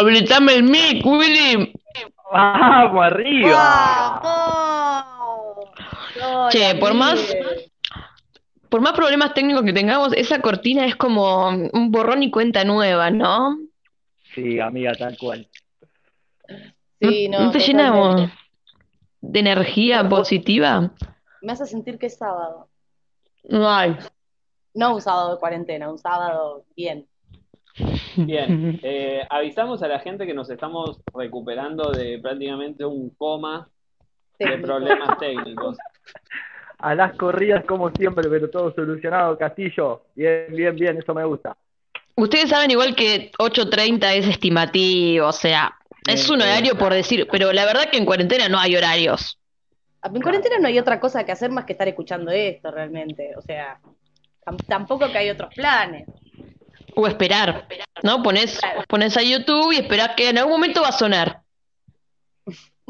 Habilitame el mic, Willy. ¡Vamos, arriba! Che, por más, por más problemas técnicos que tengamos, esa cortina es como un borrón y cuenta nueva, ¿no? Sí, amiga, tal cual. Sí, ¿No, no, no te llenamos de energía positiva? Me hace sentir que es sábado. Ay, No un sábado de cuarentena, un sábado bien. Bien, eh, avisamos a la gente que nos estamos recuperando de prácticamente un coma de problemas técnicos. A las corridas, como siempre, pero todo solucionado, Castillo. Bien, bien, bien, eso me gusta. ustedes saben igual que 8.30 es estimativo, o sea, es un horario por decir, pero la verdad que en cuarentena no hay horarios. En cuarentena no hay otra cosa que hacer más que estar escuchando esto realmente. O sea, tam- tampoco que hay otros planes. O esperar, ¿no? Pones, pones a YouTube y esperás que en algún momento va a sonar.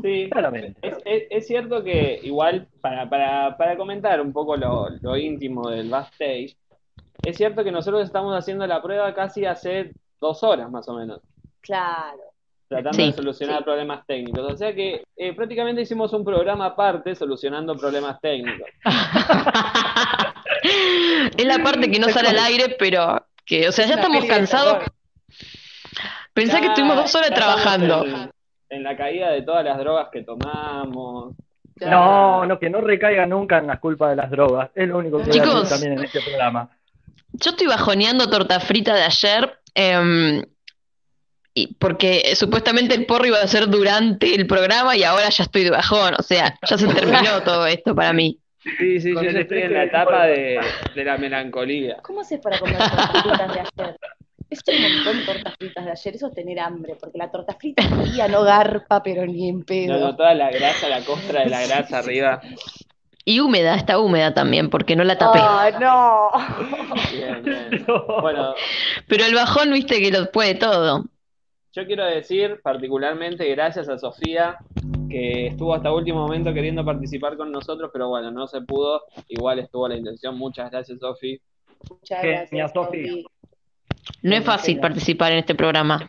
Sí, Claramente. es, es- es cierto que igual, para, para, para comentar un poco lo, lo íntimo del backstage, es cierto que nosotros estamos haciendo la prueba casi hace dos horas más o menos, Claro. tratando Sí. de solucionar problemas técnicos. O sea que eh, prácticamente hicimos un programa aparte solucionando problemas técnicos. Es la parte que no sale al aire, pero que, o sea, ya Una estamos cansados. Pensá que estuvimos dos horas trabajando. En, en la caída de todas las drogas que tomamos. No, no, que no recaiga nunca en la culpa de las drogas. Es lo único que voy a Chicos. decir también en este programa. Yo estoy bajoneando torta frita de ayer, em, y porque eh, supuestamente el porro iba a ser durante el programa y ahora ya estoy de bajón, o sea, ya se terminó todo esto para mí. Sí, sí, yo ya estoy en la etapa de, de la melancolía. ¿Cómo haces para comer tortas fritas de ayer? Es un montón tortas fritas de ayer, eso es tener hambre, porque la torta frita fría no garpa, pero ni en No, pedo. no, toda la grasa, la costra de la grasa arriba. Y húmeda, está húmeda también, porque no la tapé. ¡Ay, no! Bien, bien. Bueno, Pero el bajón, viste que lo puede todo. yo quiero decir particularmente gracias a Sofía, que estuvo hasta último momento queriendo participar con nosotros, pero bueno, no se pudo. Igual estuvo la intención. Muchas gracias, Sofi. Muchas gracias, Sofi. Sofi. No es fácil participar en este programa.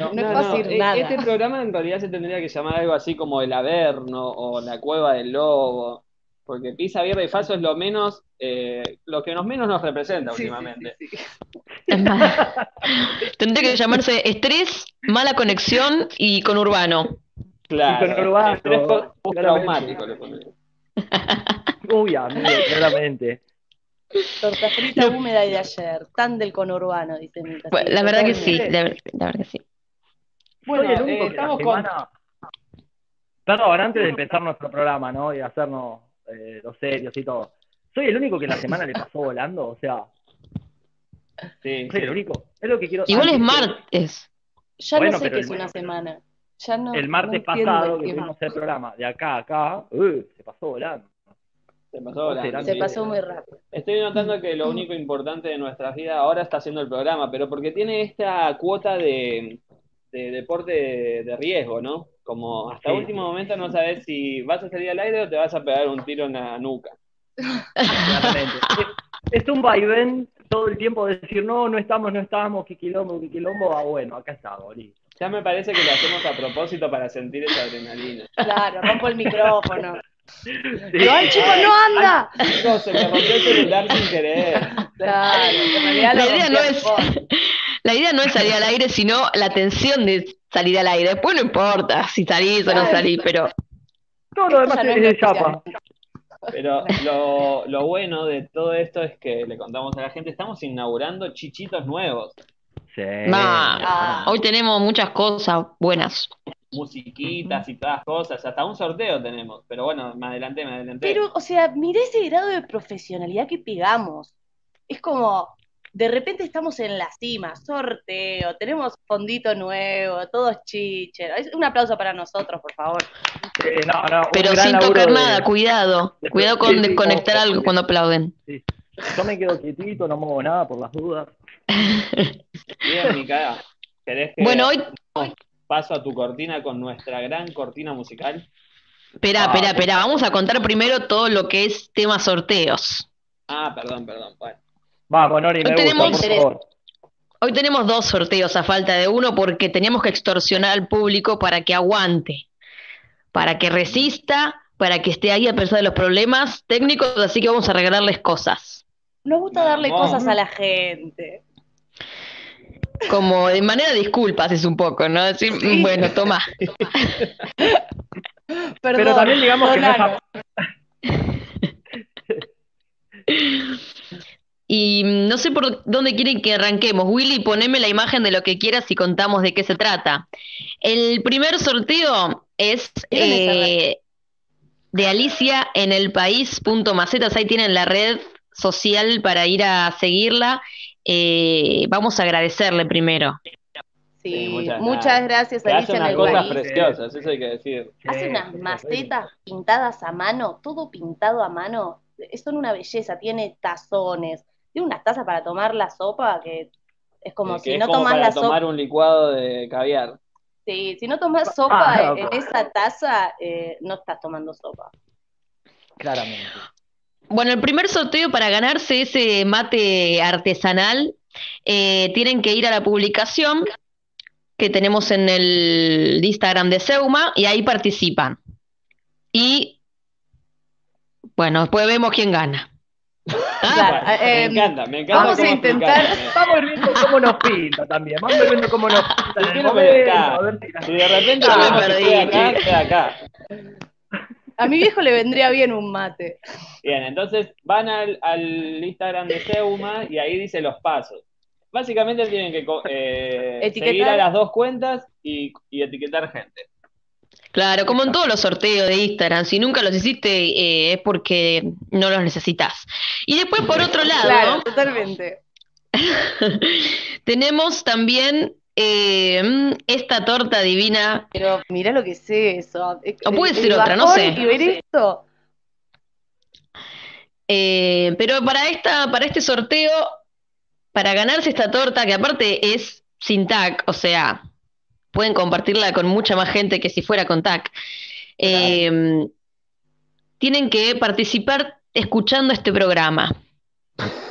No, es fácil e- nada. Este programa en realidad se tendría que llamar algo así como El Averno o La Cueva del Lobo, porque Pizza, Birra y Faso es lo menos, eh, lo que nos menos nos representa últimamente. Es más, tendría que llamarse estrés, mala conexión y con Claro, claramente. postraumático le ponemos. Uy, amigo, claramente. Torta frita húmeda y de ayer, tan del conurbano, dice mi Pues, la verdad que sí, la, la verdad que sí. Bueno, Soy el único eh, que la estamos con... Perdón, antes de empezar nuestro programa, ¿no? Y hacernos eh, los serios y todo. ¿Soy el único que la semana le pasó volando? O sea, Sí, ¿soy el único? Es lo que quiero Igual es martes. Ya Bueno, no sé qué es una semana. Ya no, El martes no pasado el que tuvimos el programa, de acá a acá, uh, se pasó volando. se pasó volando, Se pasó muy rápido. Estoy notando que lo único importante de nuestras vidas ahora está haciendo el programa, pero porque tiene esta cuota de, de deporte de, de riesgo, ¿no? Como hasta Sí. último momento no sabes si vas a salir al aire o te vas a pegar un tiro en la nuca. Es, es un vaivén todo el tiempo de decir, no, no estamos, no estamos, qué quilombo, qué quilombo, ah, bueno, acá estamos, listo. Ya me parece que lo hacemos a propósito para sentir esa adrenalina. Claro, rompo el micrófono. Sí. Pero, ¡ay, chicos, no anda! Chicos, se me rompió el celular sin querer. Claro, La idea no a es, la idea no es salir al aire, sino la tensión de salir al aire. Después no importa si salís o no salís, pero Todo lo demás no es de chapa. Pero lo, lo bueno de todo esto es que le contamos a la gente, estamos inaugurando chichitos nuevos, Sí. Ma, hoy tenemos muchas cosas buenas. musiquitas y todas cosas, hasta un sorteo tenemos, pero bueno, me adelanté, me adelanté. Pero, o sea, miré ese grado de profesionalidad que pegamos. Es como, de repente estamos en la cima, sorteo, tenemos fondito nuevo, todos chiches. Es- Un aplauso para nosotros, por favor. No, no, Pero sin tocar nada, cuidado. de- Cuidado con sí, sí, desconectar algo cuando aplauden. Yo me quedo quietito, no muevo nada por las dudas. Bien, Micaela, ¿querés que Bueno, hoy. paso a tu cortina con nuestra gran cortina musical? Espera, Ah, espera, espera. Vamos a contar primero todo lo que es tema sorteos. Ah, perdón, perdón. Bueno, Vamos, Nori, me gusta, tenemos- por favor. Hoy tenemos dos sorteos a falta de uno porque teníamos que extorsionar al público para que aguante, para que resista, para que esté ahí a pesar de los problemas técnicos, así que vamos a regalarles cosas. Nos gusta darle Vamos. cosas a la gente. Como de manera de disculpas es un poco, ¿no? Decir, Sí. bueno, toma. Perdón, Pero también digamos que no es. Y mm, no sé por dónde quieren que arranquemos. Willy, poneme la imagen de lo que quieras y contamos de qué se trata. El primer sorteo es eh, de Alicia en el país punto macetas. Ahí tienen la red social para ir a seguirla. Eh, vamos a agradecerle primero. Sí, Sí, muchas muchas, gracias, hace Alicia en unas el cosas país. preciosas, eso hay que decir. Hace Sí, unas macetas pintadas a mano, todo pintado a mano. Son una belleza, tiene tazones, tiene unas tazas para tomar la sopa que es como que si es no como tomás para la tomar sopa. un licuado de caviar. Sí, si no tomás sopa Ah, en esa taza, eh, no estás tomando sopa. Claramente. Bueno, el primer sorteo para ganarse ese mate artesanal, eh, tienen que ir a la publicación que tenemos en el Instagram de Seuma y ahí participan. Y bueno, después vemos quién gana. Ah, Claro, Bueno, me eh, encanta, me encanta. vamos a intentar-. Vamos viendo cómo nos pinta también. Vamos a ir viendo cómo nos pinta si de repente vemos que acá, estoy acá. A mi viejo le vendría bien un mate. Bien, entonces van al, al Instagram de Seuma y ahí dice los pasos. Básicamente tienen que eh, Etiquetar. seguir a las dos cuentas y, y etiquetar gente. claro, como en todos los sorteos de Instagram, si nunca los hiciste eh, es porque no los necesitas. Y después por otro lado, Claro, totalmente. tenemos también eh, mm, esta torta divina Pero mirá lo que es eso. O puede ser otra, no sé. Y ver esto. Eh, pero para esta, para este sorteo, para ganarse esta torta, que aparte es sin tag, o sea, pueden compartirla con mucha más gente que si fuera con tag, eh, tienen que participar escuchando este programa.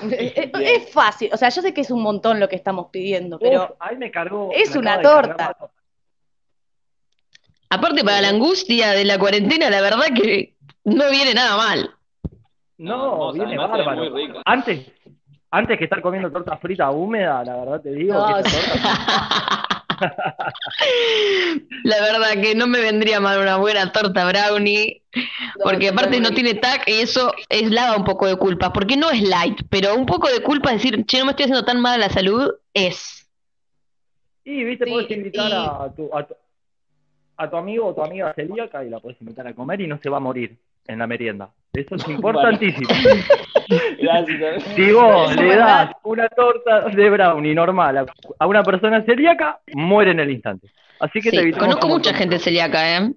Es, fácil. O sea, yo sé que es un montón lo que estamos pidiendo, pero Uf, ahí me cargó. es me una torta. Aparte, para la angustia de la cuarentena, la verdad que no viene nada mal. No, viene bárbaro. Antes, antes que estar comiendo torta frita húmeda, la verdad te digo No, que esa torta La verdad que no me vendría mal una buena torta brownie. Porque aparte no tiene tag y eso es lava un poco de culpa, porque no es light, pero un poco de culpa es decir, che, no me estoy haciendo tan mal a la salud, es. Y viste, Sí, puedes invitar y- a, tu, a, tu, a tu amigo o tu amiga celíaca y la puedes invitar a comer y no se va a morir en la merienda. Eso es importantísimo. Gracias. Si vos Eso le das una torta de brownie normal a, una persona celíaca, muere en el instante. Así que te Sí, evitamos conozco mucha gente celíaca, ¿eh?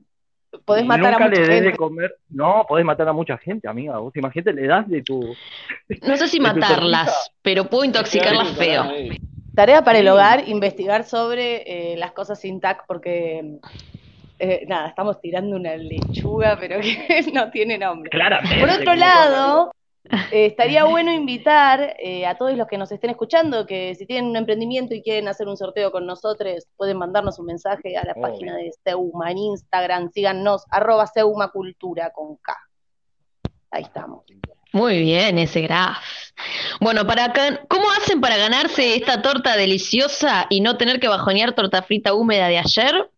Podés matar nunca a mucha le des gente. de comer. No, podés matar a mucha gente, amiga. Vos imagínate, le das de tu. No sé si ¿De tu matarlas, pero puedo intoxicarlas feo. Tarea para el hogar, investigar sobre eh, las cosas sin tac, porque eh, nada, estamos tirando una lechuga, pero que no tiene nombre. Claramente. Por otro lado, eh, estaría bueno invitar eh, a todos los que nos estén escuchando que si tienen un emprendimiento y quieren hacer un sorteo con nosotros, pueden mandarnos un mensaje a la página de Seuma en Instagram, síganos, arroba Seuma Cultura con K. Ahí estamos. Muy bien, ese graf. Bueno, para ¿cómo hacen para ganarse esta torta deliciosa y no tener que bajonear torta frita húmeda de ayer?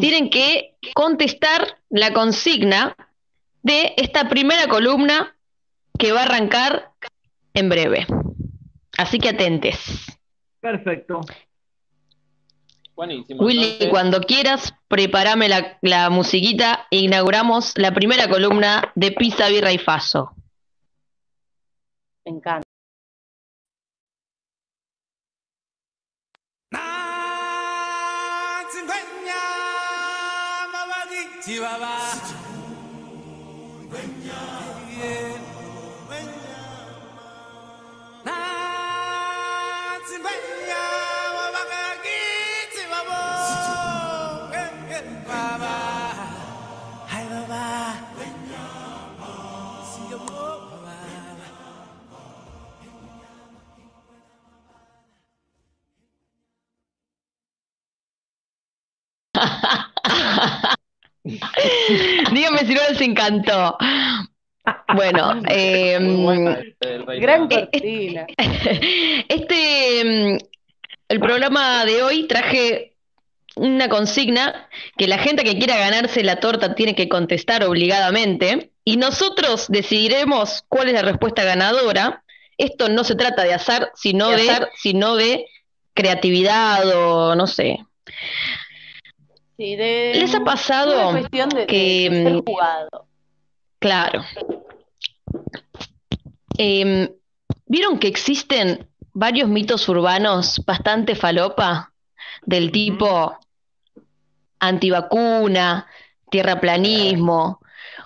Tienen que contestar la consigna de esta primera columna que va a arrancar en breve. Así que atentes. Perfecto. Buenísimo. Willy, entonces- cuando quieras, prepárame la, la musiquita e inauguramos la primera columna de Pizza, Birra y Faso. Me encanta. sibaba. Baba. Ha ha ha Dígame si no les encantó. Bueno, eh, Gran cortina. Este, mm, el programa de hoy traje una consigna que la gente que quiera ganarse la torta tiene que contestar obligadamente y nosotros decidiremos cuál es la respuesta ganadora. Esto no se trata de azar, sino de, azar, sino de creatividad o no sé. Sí, de, ¿Les ha pasado cuestión de, de- que, de ser mm, jugado. Claro. Em, ¿vieron que existen varios mitos urbanos bastante falopa? Del tipo antivacuna, tierraplanismo,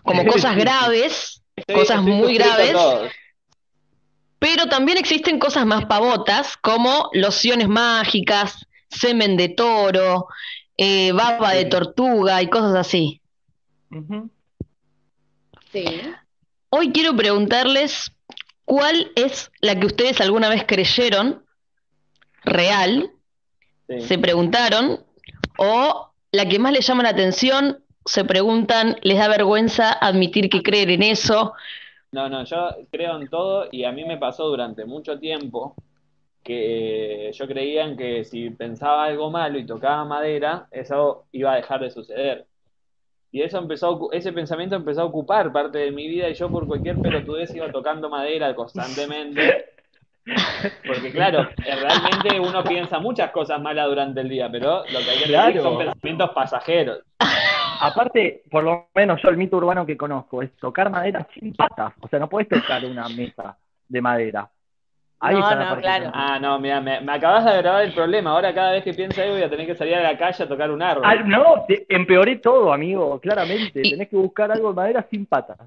como cosas graves, Estoy- cosas estoy muy graves. pero también existen cosas más pavotas, como lociones mágicas, semen de toro, eh, baba de tortuga y cosas así. Sí. Hoy quiero preguntarles cuál es la que ustedes alguna vez creyeron real, Sí. se preguntaron, o la que más les llama la atención, se preguntan, les da vergüenza admitir que creen en eso. No, no, yo creo en todo y a mí me pasó durante mucho tiempo que yo creía en que si pensaba algo malo y tocaba madera, eso iba a dejar de suceder. Y eso empezó, ese pensamiento empezó a ocupar parte de mi vida y yo por cualquier pelotudez iba tocando madera constantemente. Porque claro, eh, realmente uno piensa muchas cosas malas durante el día, pero lo que hay que Claro. son pensamientos pasajeros. Aparte, por lo menos yo el mito urbano que conozco es tocar madera sin patas. O sea, no puedes tocar una mesa de madera. Ahí No, no, claro. Ah, no, mira, me, me acabas de agravar el problema. Ahora cada vez que pienso ahí voy a tener que salir a la calle a tocar un árbol. Ah, no, te- empeoré todo, amigo, claramente. Y- Tenés que buscar algo de madera sin patas.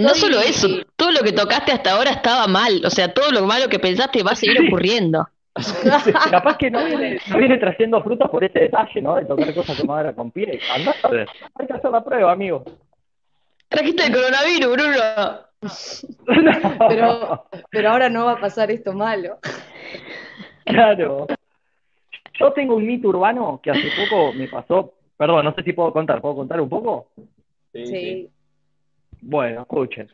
No solo eso, todo lo que tocaste hasta ahora estaba mal, o sea, todo lo malo que pensaste va a seguir Sí. ocurriendo. Capaz que no viene, no viene trayendo frutas por este detalle, ¿no? De tocar cosas con madera con pie. Andá a ver. Hay que hacer la prueba, amigo. Trajiste el coronavirus, Bruno. Pero, pero ahora no va a pasar esto malo. Claro. Yo tengo un mito urbano que hace poco me pasó. Perdón, no sé si puedo contar. ¿Puedo contar un poco? Sí. Bueno, escuchen.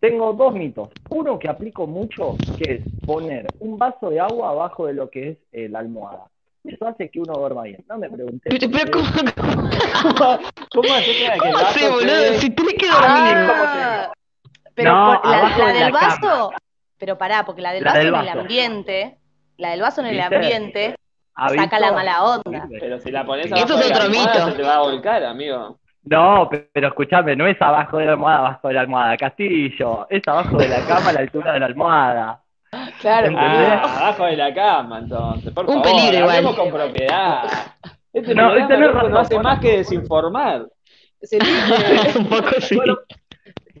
Tengo dos mitos. Uno que aplico mucho, que es poner un vaso de agua abajo de lo que es eh, la almohada. Eso hace que uno duerma bien. No me pregunté. Pero, pero ¿cómo, cómo, ¿Cómo haces para que el cómo vaso hace, boludo? quede- Si tenés que dormir. Ah, pero No, por- la, la de del la vaso, cama. pero pará, porque la del La vaso del en el ambiente, la del vaso en el ambiente, ¿Ha saca la mala onda. Pero si la pones Eso abajo es de la otro almohada, mito. se te va a volcar, amigo. No, pe- pero escúchame, no es abajo de la almohada, abajo de la almohada, Castillo. Es abajo de la cama a la altura de la almohada. Claro. Ah, abajo de la cama, entonces. Por Un favor, peligro igual. con propiedad. Este No, loco, no razón, hace más que desinformar. Un poco sí. Bueno,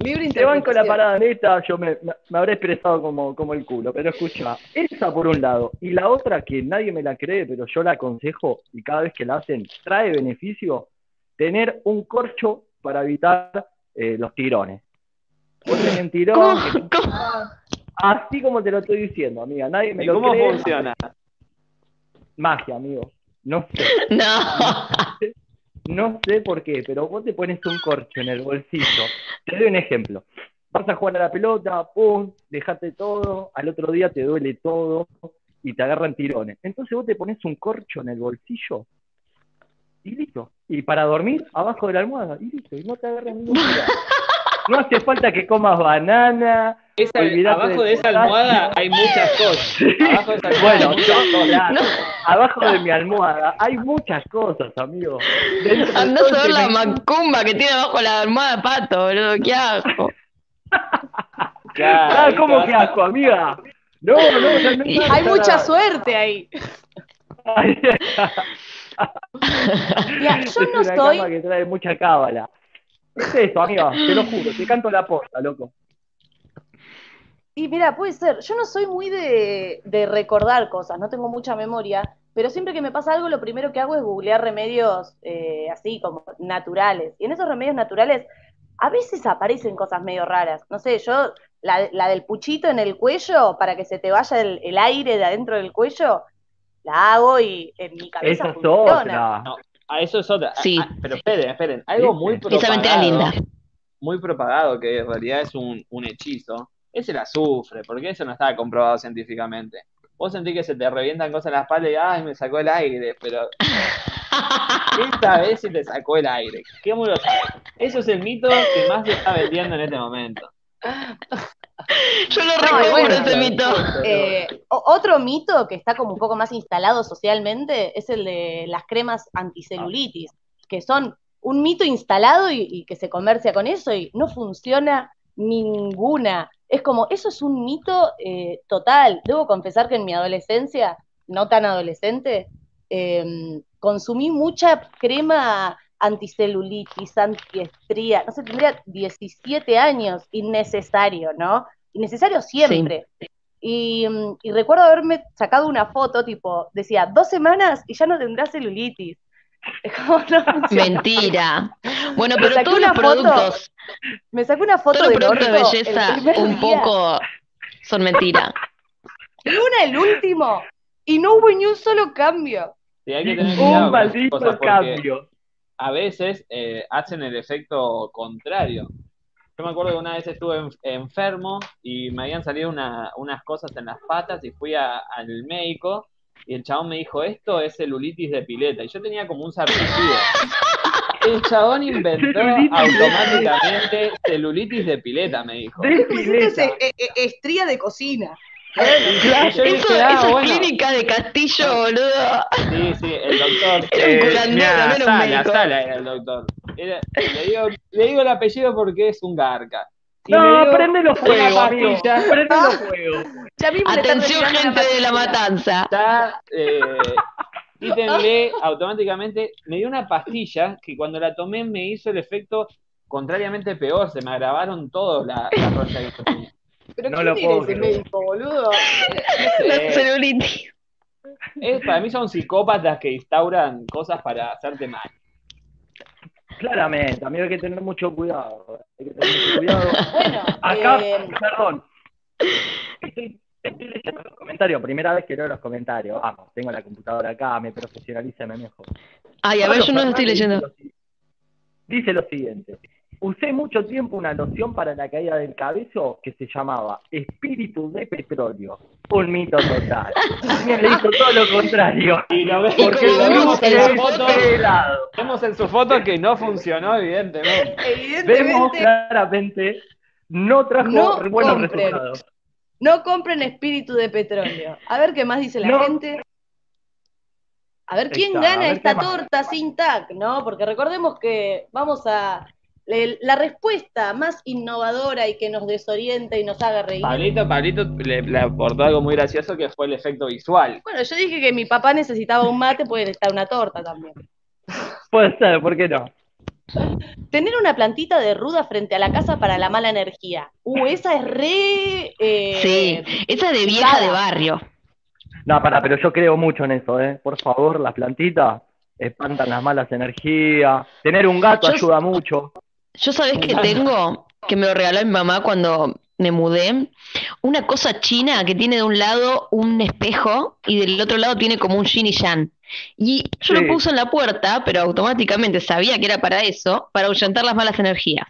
libre te van con la parada neta, yo me, me- habré expresado como, como el culo, pero escucha, esa por un lado, y la otra que nadie me la cree, pero yo la aconsejo y cada vez que la hacen trae beneficio, tener un corcho para evitar eh, los tirones. Vos tenés un tirón, ¿Cómo? ¿Cómo? así como te lo estoy diciendo, amiga, nadie me ¿Y lo cómo cree. funciona? Magia, amigo. No sé. No. No sé por qué, pero vos te pones un corcho en el bolsillo. Te doy un ejemplo. Vas a jugar a la pelota, pum, dejate todo, al otro día te duele todo y te agarran tirones. Entonces vos te pones un corcho en el bolsillo y listo. Y para dormir, abajo de la almohada, y listo. Y no te agarras ningún. No hace falta que comas banana. Esa- abajo de esa almohada hay muchas cosas. Abajo de esa almohada Bueno, cosas. abajo de mi almohada hay muchas cosas, amigo. Andás a ver la macumba que tiene abajo la almohada de pato, boludo. Qué asco. Claro, Ah, ¿cómo que asco, amiga? No, no, no pasa Hay mucha suerte ahí. Ay, Mira, yo es no una soy- cama que trae mucha cábala. Es eso, amiga, te lo juro, te canto la posta, loco. Y mira, puede ser. Yo no soy muy de, de recordar cosas, no tengo mucha memoria, pero siempre que me pasa algo, lo primero que hago es googlear remedios eh, así como naturales. Y en esos remedios naturales a veces aparecen cosas medio raras. No sé, yo, la, la del puchito en el cuello para que se te vaya el, el aire de adentro del cuello, la hago y en mi cabeza Esa es funciona. otra. No, Ah, eso es otra. Sí. Ah, pero esperen, esperen. Algo muy Esa propagado. mentira linda. Muy propagado, que en realidad es un, un hechizo. Es el azufre, porque eso no está comprobado científicamente. Vos sentís que se te revientan cosas en la espalda y ay, me sacó el aire, pero esta vez sí te sacó el aire. ¿Cómo lo sabes? Eso es el mito que más se está vendiendo en este momento. Yo no No, recuerdo bueno, ese mito. Eh, otro mito que está como un poco más instalado socialmente es el de las cremas anticelulitis, que son un mito instalado y, y que se comercia con eso y no funciona ninguna. Es como, eso es un mito eh, total. Debo confesar que en mi adolescencia, no tan adolescente, eh, consumí mucha crema anticelulitis, antiestría, no sé, tendría 17 años, innecesario, ¿no? Innecesario siempre. Y, y recuerdo haberme sacado una foto, tipo, decía, dos semanas y ya no tendrás celulitis. Es como, no funciona. Mentira. Bueno, Me pero todos los una foto productos, Me saqué una foto todos los productos de belleza un día, poco son mentira. y una el último, y no hubo ni un solo cambio. Sí, hay que tener cuidado Un maldito cambio. A veces eh, hacen el efecto contrario. Yo me acuerdo que una vez estuve en- enfermo y me habían salido una- unas cosas en las patas y fui a- al médico y el chabón me dijo, esto es celulitis de pileta. Y yo tenía como un sarpullido. El chabón inventó Celulitis de automáticamente celulitis de pileta, me dijo. De esto es pileta. eh, eh, estría de cocina. Dije, Eso, "Ah, eso es bueno". clínica de Castillo, boludo. Sí, sí, el doctor. Era un eh, curandero, mirá, no era un Sala, médico. Sala era el doctor. Era- le, digo, le digo el apellido porque es un garca. Y No, dio prendelo una fuego, amigo. pastilla. Prendelo fuego. Ya mismo le están Atención, gente de la matanza. Ya, eh, quítenle automáticamente. Me dio una pastilla que cuando la tomé me hizo el efecto contrariamente peor. Se me agravaron todos la, la roncha que yo tenía. Pero No ¿quién lo tiene puedo ese creer. médico, boludo? La Eh, celulitis. es- para mí son psicópatas que instauran cosas para hacerte mal. Claramente, amigo, hay que tener mucho cuidado. Hay que tener mucho cuidado. Bueno, Acá, eh, perdón. Estoy, estoy leyendo los comentarios, primera vez que leo los comentarios. Vamos, tengo la computadora acá, me profesionaliza, me mejor. Ay, a ver, yo no lo estoy leyendo. Dice lo, dice lo siguiente. Usé mucho tiempo una loción para la caída del cabello que se llamaba Espíritu de Petróleo. Un mito total. También le hizo todo lo contrario. Y lo, ve- Y porque lo vemos vemos en la foto. Vemos en su foto que no funcionó, evidentemente. Vemos evidentemente claramente, no trajo No buenos compren. resultados. no compren espíritu de petróleo. A ver qué más dice la No. gente. A ver quién gana ver esta torta sin tac, ¿no? Porque recordemos que vamos a. le- La respuesta más innovadora y que nos desorienta y nos haga reír. Pablito, Pablito le, le aportó algo muy gracioso que fue el efecto visual. Bueno, yo dije que mi papá necesitaba un mate, puede estar una torta también. Puede ser, ¿por qué no? Tener una plantita de ruda frente a la casa para la mala energía. Uh, esa es re. eh, Sí, esa de vieja de barrio. No, para, pero yo creo mucho en eso, ¿eh? Por favor, las plantitas espantan las malas energías. Tener un gato Yo- ayuda mucho. Yo sabés que tengo, que me lo regaló mi mamá cuando me mudé, una cosa china que tiene de un lado un espejo y del otro lado tiene como un yin y yang. Y yo Sí. lo puse en la puerta, pero automáticamente sabía que era para eso, para ahuyentar las malas energías.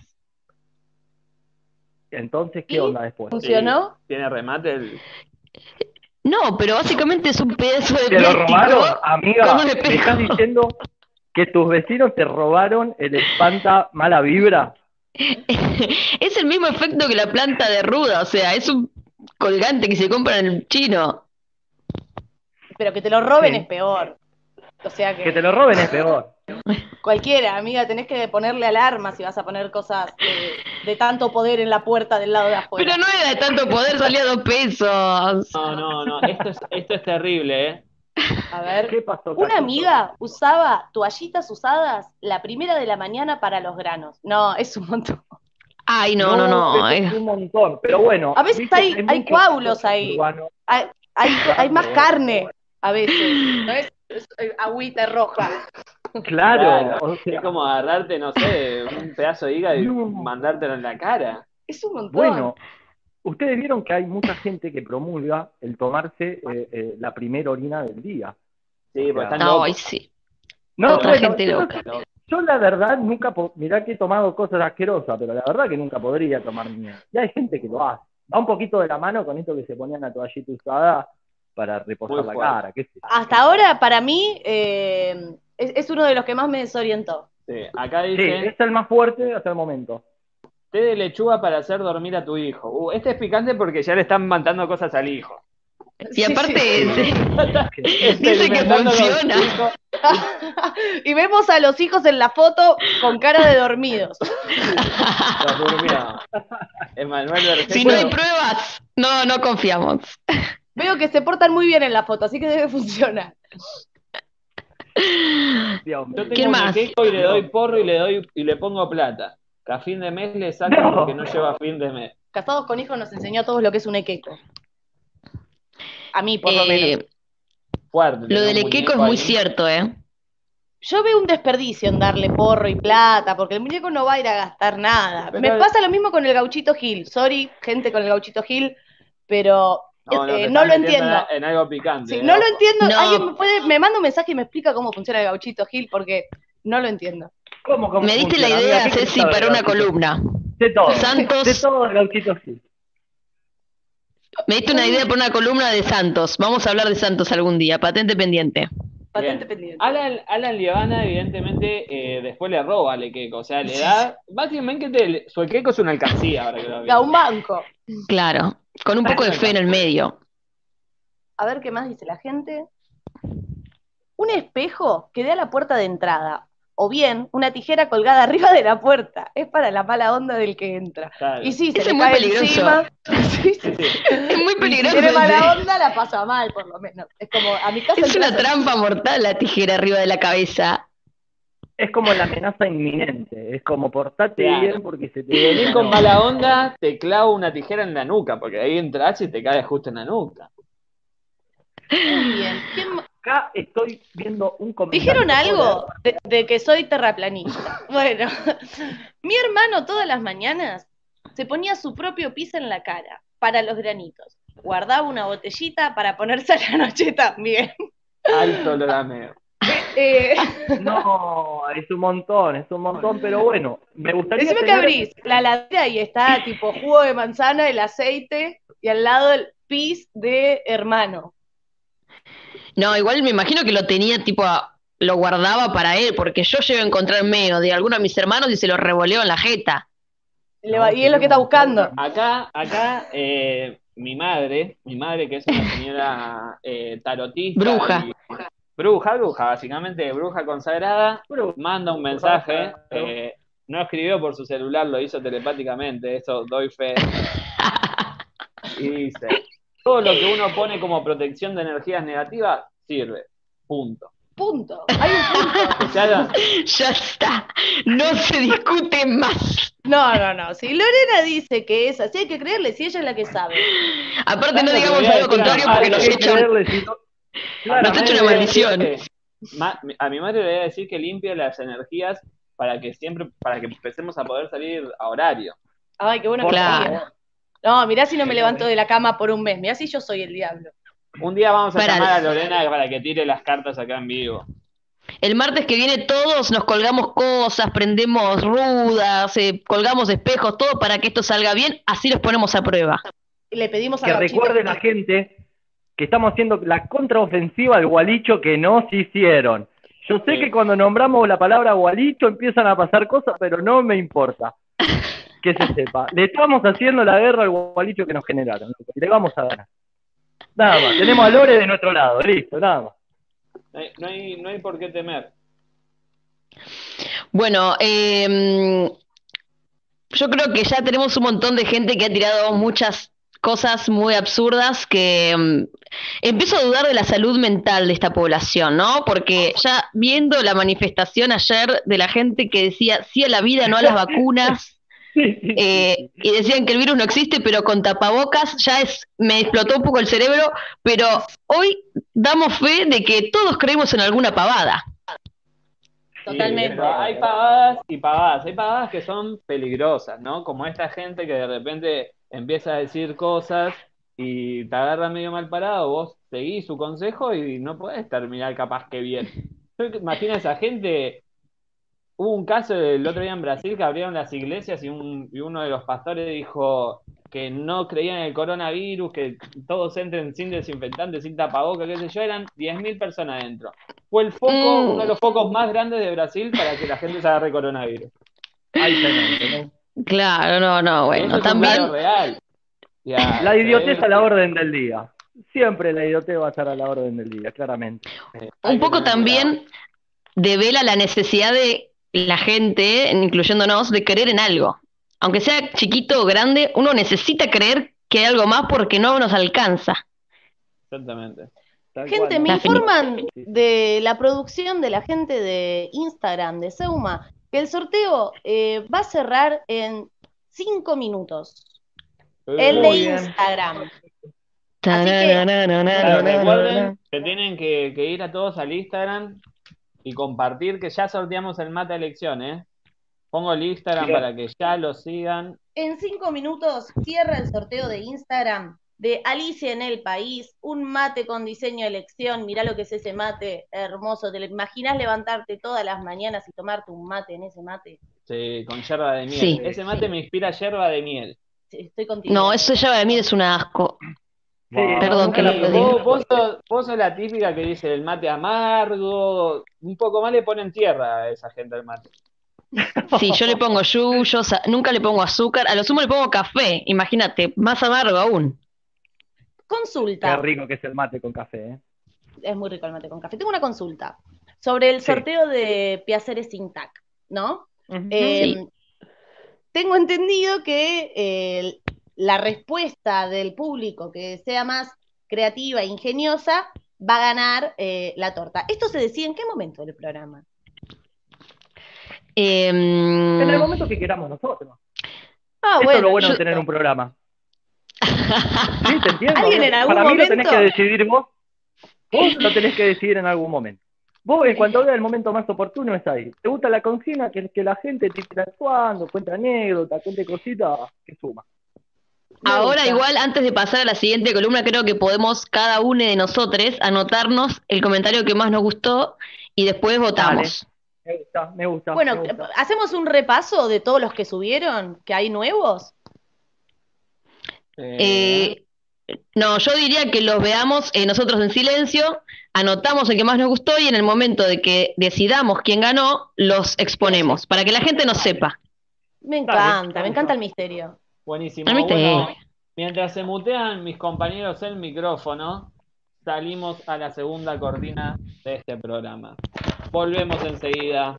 Entonces, ¿qué ¿Y? onda después? ¿Funcionó? Tiene remate el. No, pero básicamente es un pedazo de ¿Te lo robaron, amiga? ¿Me estás diciendo que tus vecinos te robaron el espanta mala vibra. Es el mismo efecto que la planta de ruda, o sea, es un colgante que se compra en el chino. Pero que te lo roben Sí. es peor. O sea que, Que te lo roben es peor. cualquiera, amiga, tenés que ponerle alarma si vas a poner cosas eh, de tanto poder en la puerta del lado de afuera. Pero no era de tanto poder, salía dos pesos. No, no, no, esto es, esto es terrible, ¿eh? A ver, ¿Qué pasó? una amiga usaba toallitas usadas la primera de la mañana para los granos. No, es un montón. Ay, no, no, no. Es un montón, pero bueno. A veces hay- hay coágulos ahí. Hay, hay, hay más carne a veces. No es, es, eh, agüita roja. Claro, Claro, o sea, Es como agarrarte, no sé, un pedazo de hígado y No. mandártelo en la cara. Es un montón. bueno, ustedes vieron que hay mucha gente que promulga el tomarse eh, eh, la primera orina del día. Sí, porque están No, ay, locos. sí. No, Otra bueno, gente loca. Yo la verdad nunca, mirá que he tomado cosas asquerosas, pero la verdad que nunca podría tomar mía. Y hay gente que lo hace. Va un poquito de la mano con esto que se ponían la toallita usada para reposar la cara. qué sé yo. Hasta ahora, para mí, eh, es, es uno de los que más me desorientó. Sí, acá Sí, dice, es el más fuerte hasta el momento. Té de lechuga para hacer dormir a tu hijo. Uh, este es picante porque ya le están mandando cosas al hijo. Y aparte, Dice Dice que funciona. y vemos a los hijos en la foto con cara de dormidos. Emanuel si no hay pruebas, no, no confiamos. Veo que se portan muy bien en la foto, así que debe funcionar. Yo ¿Quién tengo más? mi quejo y le doy porro y le doy y le pongo plata. Que a fin de mes le sacan No. porque no lleva fin de mes. Casados con hijos nos enseñó a todos lo que es un equeco. A mí, por lo menos. Eh, Fuerte. lo del equeco es muy ahí. cierto, ¿eh? Yo veo un desperdicio en darle porro y plata, porque el muñeco no va a ir a gastar nada. Pero- Me pasa lo mismo con el gauchito Gil. Sorry, gente con el gauchito Gil, pero No, no, eh, no lo entiendo. En algo picante. Sí, eh, no lo entiendo. No. Alguien me, puede, me manda un mensaje y me explica cómo funciona el gauchito Gil, porque no lo entiendo. ¿Cómo, cómo Me diste la idea, ¿qué Ceci, para una Gauchito? columna. De todo. Santos. De todo, Gauchito sí. Me diste una idea para una columna de Santos. Vamos a hablar de Santos algún día, patente pendiente. Patente pendiente. Alan, Alan Lievana, evidentemente, eh, después le roba al Equeco. O sea, le da. Básicamente, el- su Equeco es una alcancía ahora que lo veo. Da un banco. Claro, con un poco de fe en el medio. A ver qué más dice la gente. Un espejo que dé a la puerta de entrada. O bien, una tijera colgada arriba de la puerta. Es para la mala onda del que entra. Claro. Y sí, se le es muy cae peligroso. encima. Sí, sí. Es muy si peligroso. tiene mala onda, la pasa mal, por lo menos. Es como, a mi casa Es una trampa mortal la tijera arriba de la cabeza. Es como la amenaza inminente. Es como portate Claro. bien porque se te Si venís con mala onda, te clavo una tijera en la nuca, porque ahí entras y te cae justo en la nuca. Muy bien. ¿Quién ma- Acá estoy viendo un comentario. ¿Dijeron algo de, de que soy terraplanista? Bueno, mi hermano todas las mañanas se ponía su propio pis en la cara para los granitos. Guardaba una botellita para ponerse a la noche también. Alto lo lameo. Eh, No, es un montón, es un montón, pero bueno, me gustaría. decime que tener- abrís la ladera y está tipo jugo de manzana, el aceite y al lado el pis de hermano. No, igual me imagino que lo tenía tipo, a- lo guardaba para él, porque yo llego a encontrar menos de alguno de mis hermanos y se lo revoleo en la jeta. Le va- y es lo que está buscando. Acá, acá, eh, mi madre, mi madre que es una señora eh, tarotista. Bruja. y- bruja, bruja, básicamente bruja consagrada, Pero- manda un mensaje. eh, no escribió por su celular, lo hizo telepáticamente, eso doy fe. Y dice, todo lo que uno pone como protección de energías negativas sirve. Punto. Punto. Hay un punto. Ya está, no se discute más. No, no, no. Si Lorena dice que es así, hay que creerle si ella es la que sabe. Aparte no digamos algo contrario porque nos Claro, Nos echa una maldición. que- a mi madre le voy a decir que limpie las energías para que siempre, para que empecemos a poder salir a horario. Ay, qué bueno que Claro. No, mirá si no me levanto de la cama por un mes. Mirá si yo soy el diablo. Un día vamos a Para- llamar a Lorena para que tire las cartas acá en vivo. El martes que viene todos nos colgamos cosas, prendemos rudas, eh, colgamos espejos, todo para que esto salga bien, así los ponemos a prueba. Y le pedimos a que recuerde la gente que estamos haciendo la contraofensiva al gualicho que nos hicieron. Yo sé Sí. que cuando nombramos la palabra gualicho empiezan a pasar cosas, pero no me importa. Que se sepa. Le estamos haciendo la guerra al gualicho que nos generaron. Le vamos a ganar. Nada más. Tenemos a Lore de nuestro lado. Listo, nada más. No hay, no hay, no hay por qué temer. Bueno, eh, yo creo que ya tenemos un montón de gente que ha tirado muchas cosas muy absurdas que mm, empiezo a dudar de la salud mental de esta población, ¿no? Porque ya viendo la manifestación ayer de la gente que decía sí a la vida, no a las vacunas, eh, y decían que el virus no existe, pero con tapabocas ya es, me explotó un poco el cerebro, pero hoy damos fe de que todos creemos en alguna pavada. Totalmente. hay pavadas y pavadas. Hay pavadas que son peligrosas, ¿no? Como esta gente que de repente empieza a decir cosas y te agarra medio mal parado, vos seguís su consejo y no podés terminar capaz que bien. Yo a esa gente. Hubo un caso el otro día en Brasil que abrieron las iglesias y, un, y uno de los pastores dijo que no creían en el coronavirus, que todos entren sin desinfectante, sin tapaboca, qué sé yo, eran 10.000 personas adentro. Fue el foco, Mm. uno de los focos más grandes de Brasil para que la gente se agarre coronavirus. Ahí tenés, ¿no? Claro, no, no, Eso bueno, es un también. real. Ya, La idiotez eh, a la orden del día. Siempre la idiotez va a estar a la orden del día, claramente. eh, Un poco también devela la necesidad de la gente, incluyéndonos, de creer en algo. Aunque sea chiquito o grande, uno necesita creer que hay algo más porque no nos alcanza. Exactamente. Gente, me informan de la producción de la gente de Instagram, de Seuma, que el sorteo eh, va a cerrar en cinco minutos. El de. Instagram. Así que... Recuerden que tienen que ir a todos al Instagram y compartir que ya sorteamos el mate elección, ¿eh? Pongo el Instagram Bien. para que ya lo sigan. En cinco minutos cierra el sorteo de Instagram de Alicia en el País, un mate con diseño de elección. Mirá lo que es ese mate hermoso. ¿Te lo imaginas levantarte todas las mañanas y tomarte un mate en ese mate? Sí, con yerba de miel. Sí. Ese mate me inspira yerba de miel. Sí, Estoy contigo. No, eso ya de mí es un asco. Sí, Perdón, que la lo diga. vos, vos sos, vos sos la típica que dice el mate amargo. Un poco más le ponen tierra a esa gente al mate. Sí, yo le pongo yuyo, nunca le pongo azúcar, a lo sumo le pongo café, imagínate, más amargo aún. Qué Consulta. rico que es el mate con café, ¿eh? Es muy rico el mate con café. Tengo una consulta sobre el Sí. sorteo de Piaceres Sin Tac, ¿no? Eh, Sí. Tengo entendido que eh, la respuesta del público que sea más creativa e ingeniosa va a ganar eh, la torta. ¿Esto se decía en qué momento del programa? Em, En el momento que queramos nosotros. Ah, Eso es lo bueno yo- de tener un programa. Sí, te entiendo. ¿Alguien en algún Para mí lo tenés que decidir vos. Vos lo tenés que decidir en algún momento. Vos, en cuanto vea el momento más oportuno, es ahí. ¿Te gusta la consigna? Que, que la gente te interactuando, cuenta anécdotas, cuente cositas, que suma. Ahora igual, antes de pasar a la siguiente columna, creo que podemos cada uno de nosotros anotarnos el comentario que más nos gustó y después votamos. Me gusta, me gusta. Bueno, me gusta. hacemos un repaso de todos los que subieron, que hay nuevos. Eh, no, yo diría que los veamos eh, nosotros en silencio, anotamos el que más nos gustó y en el momento de que decidamos quién ganó, los exponemos, para que la gente nos sepa. Me encanta, dale. me encanta el misterio. Buenísimo. Bueno, mientras se mutean mis compañeros el micrófono, salimos a la segunda cortina de este programa. Volvemos enseguida.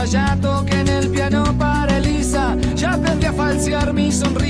Sayato que en el piano para Elisa. Ya aprendí a falsear mi sonrisa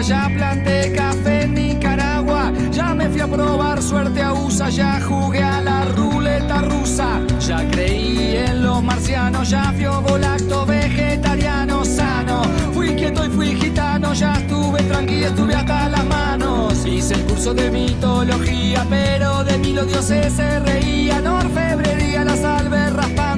Ya planté café en Nicaragua, ya me fui a probar suerte a USA, ya jugué a la ruleta rusa, ya creí en los marcianos, ya fui volacto vegetariano sano, fui quieto y fui gitano, ya estuve tranquilo, estuve hasta las manos, hice el curso de mitología, pero de mí los dioses se reían, orfebrería, la salve raspando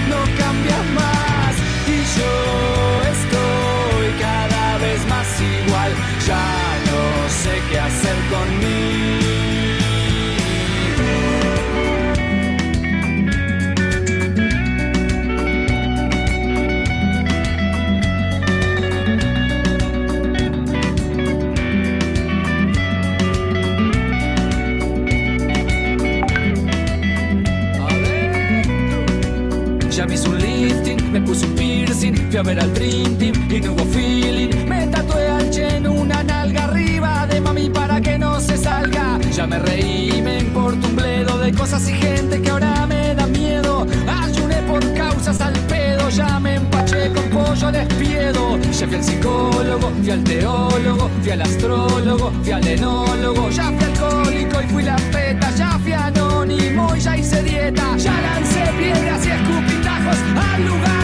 me puse un piercing, fui a ver al Dream Team y no hubo feeling. Me tatué al Chen una nalga arriba de mami para que no se salga. Ya me reí, me importa un bledo de cosas y gente que ahora me da miedo. Ayuné por causas al pedo, ya me empaché con pollo despiedo. Ya fui al psicólogo, fui al teólogo, fui al astrólogo, fui al enólogo. Ya fui alcohólico y fui la peta, ya fui anónimo y ya hice dieta. Ya lancé piedras y escupitajos al lugar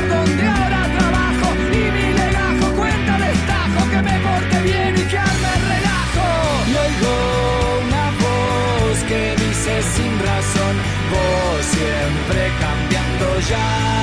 vos siempre cambiando ya,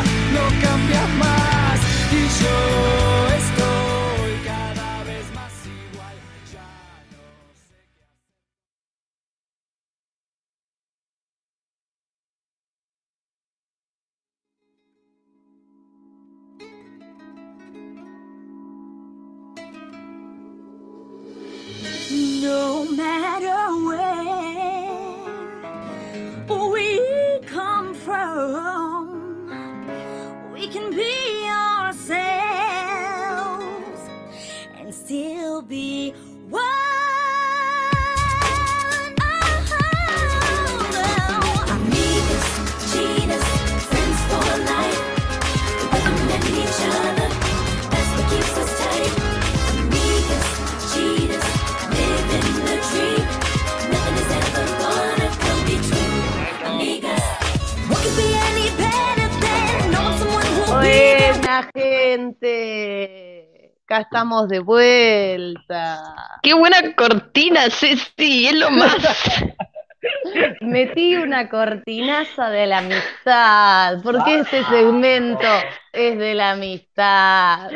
estamos de vuelta. Qué buena cortina, Ceci, es lo más. Metí una cortinaza de la amistad, porque este segmento es de la amistad.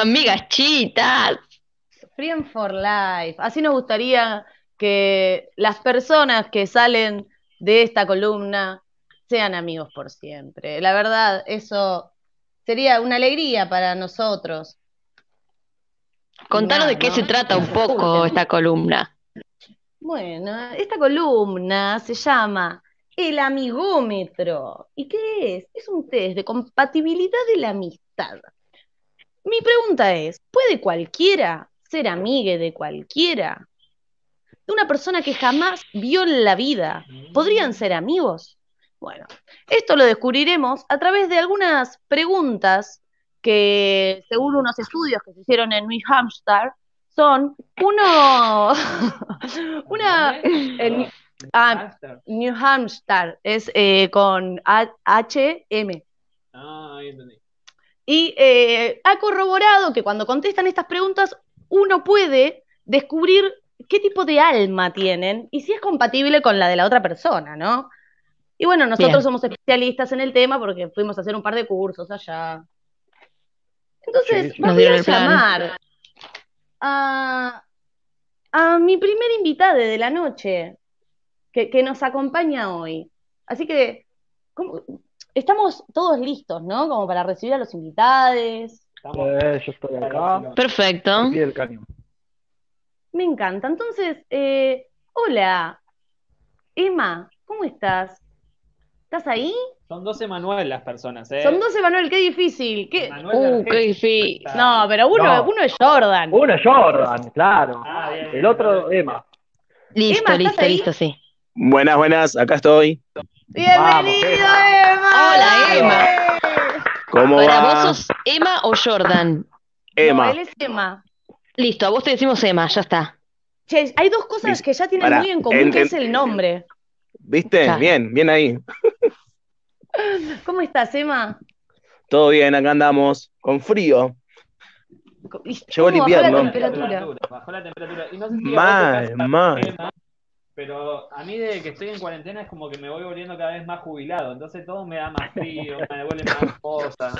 Amigas chitas. Friend for Life. Así nos gustaría que las personas que salen de esta columna sean amigos por siempre. La verdad, eso sería una alegría para nosotros. Contanos de qué ¿no? se trata un poco esta columna. Bueno, esta columna se llama El Amigómetro. ¿Y qué es? Es un test de compatibilidad de la amistad. Mi pregunta es, ¿puede cualquiera ser amigue de cualquiera? De una persona que jamás vio en la vida. ¿Podrían ser amigos? Bueno, esto lo descubriremos a través de algunas preguntas que, según unos estudios que se hicieron en New Hampshire, son uno, una, en- ah, New Hampshire es eh, con H-M. Ah, entendí. Y eh, ha corroborado que cuando contestan estas preguntas, uno puede descubrir qué tipo de alma tienen y si es compatible con la de la otra persona, ¿no? Y bueno, nosotros Bien. somos especialistas en el tema porque fuimos a hacer un par de cursos allá. Entonces, Sí, voy a llamar a, a mi primer invitada de la noche que, que nos acompaña hoy. Así que, ¿cómo? estamos todos listos, ¿no? Como para recibir a los invitados. Estamos Eh, yo estoy acá. Perfecto. Me encanta. Entonces, eh, hola, Emma, ¿cómo estás? ¿Estás ahí? Son 12 Manuel las personas, ¿eh? Son 12, Manuel, qué difícil. ¿Qué? Manuel Uh, qué difícil. No, pero uno, No. uno es Jordan. Uno es Jordan, claro. Ah, bien, bien. El otro, Emma. Listo, Emma, ¿estás listo, ahí? listo, sí. Buenas, buenas, acá estoy. Bienvenido, Emma. Hola, Emma. ¿Cómo Ahora, ¿vos va? sos Emma o Jordan? No, Emma. él es Emma. Listo, a vos te decimos Emma, ya está. Che, hay dos cosas que ya tienen muy en común, en- que en- es el nombre. ¿Viste? Claro. Bien, bien ahí. ¿Cómo estás, Emma? Todo bien, acá andamos. Con frío. ¿Y Llegó el cómo bajó la invierno. temperatura? Bajó la temperatura. Y no sé si a vos te Mal, mal. Pero a mí desde que estoy en cuarentena es como que me voy volviendo cada vez más jubilado. Entonces todo me da más frío, me devuelve más cosas.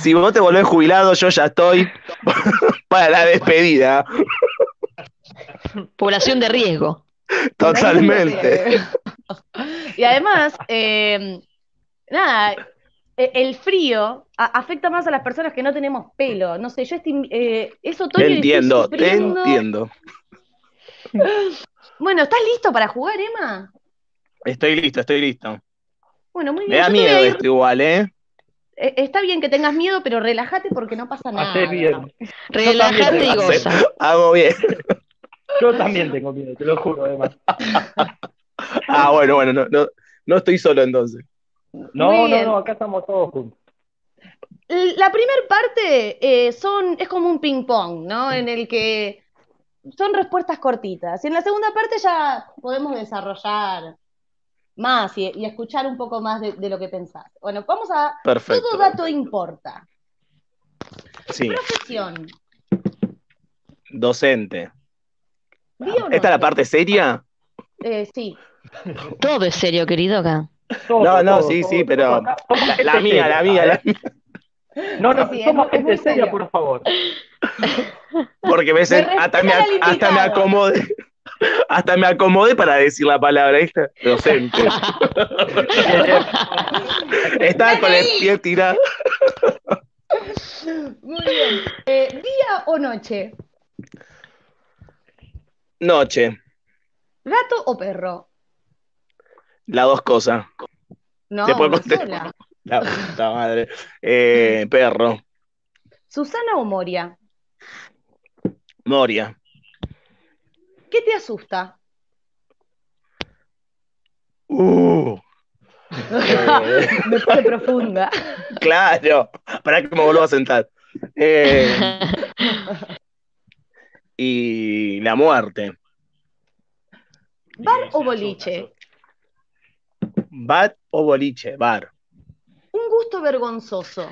Si vos te volvés jubilado, yo ya estoy para la despedida. Población de riesgo. Totalmente. Y además, eh, nada, e- el frío afecta más a las personas que no tenemos pelo. No sé, yo estoy, eh, es otoño Te y estoy entiendo, te entiendo. Bueno, ¿estás listo para jugar, Emma? Estoy listo, estoy listo. Bueno, muy Me bien. da Yo te voy miedo ir- esto igual, ¿eh? eh, está bien que tengas miedo, pero relájate porque no pasa nada. Hacés bien. Relájate y goza. Hago bien. Yo también tengo miedo, te lo juro, Emma. Ah, bueno, bueno, no, no, no estoy solo entonces. No, no, no, acá estamos todos juntos. La primera parte eh, son, es como un ping-pong, ¿no? En el que son respuestas cortitas. Y en la segunda parte ya podemos desarrollar más y, y escuchar un poco más de, de lo que pensás. Bueno, vamos a... Perfecto. Todo dato importa. Sí, Profesión. docente. ¿Día o ¿Esta es la parte seria? Eh, sí. Todo es serio, querido acá. Todo, No, no, todo, sí, todo, sí, todo pero la, mía, la mía, la mía. No, no, Sí, somos gente muy seria, serio. por favor. Porque me sen- hasta, me, hasta me acomodé. Hasta me acomodé para decir la palabra esta. Docente. Estaba con el pie tirado. Muy bien. Eh, ¿Día o noche? Noche. ¿Gato o perro? Las dos cosas. No, Se puede contestar. La puta madre. Eh, perro. ¿Susana o Moria? Moria. ¿Qué te asusta? Uh. Me puse profunda. claro. Para que me vuelva a sentar. Eh, y la muerte. ¿Bar o boliche? Bar o boliche. Bar. Un gusto vergonzoso.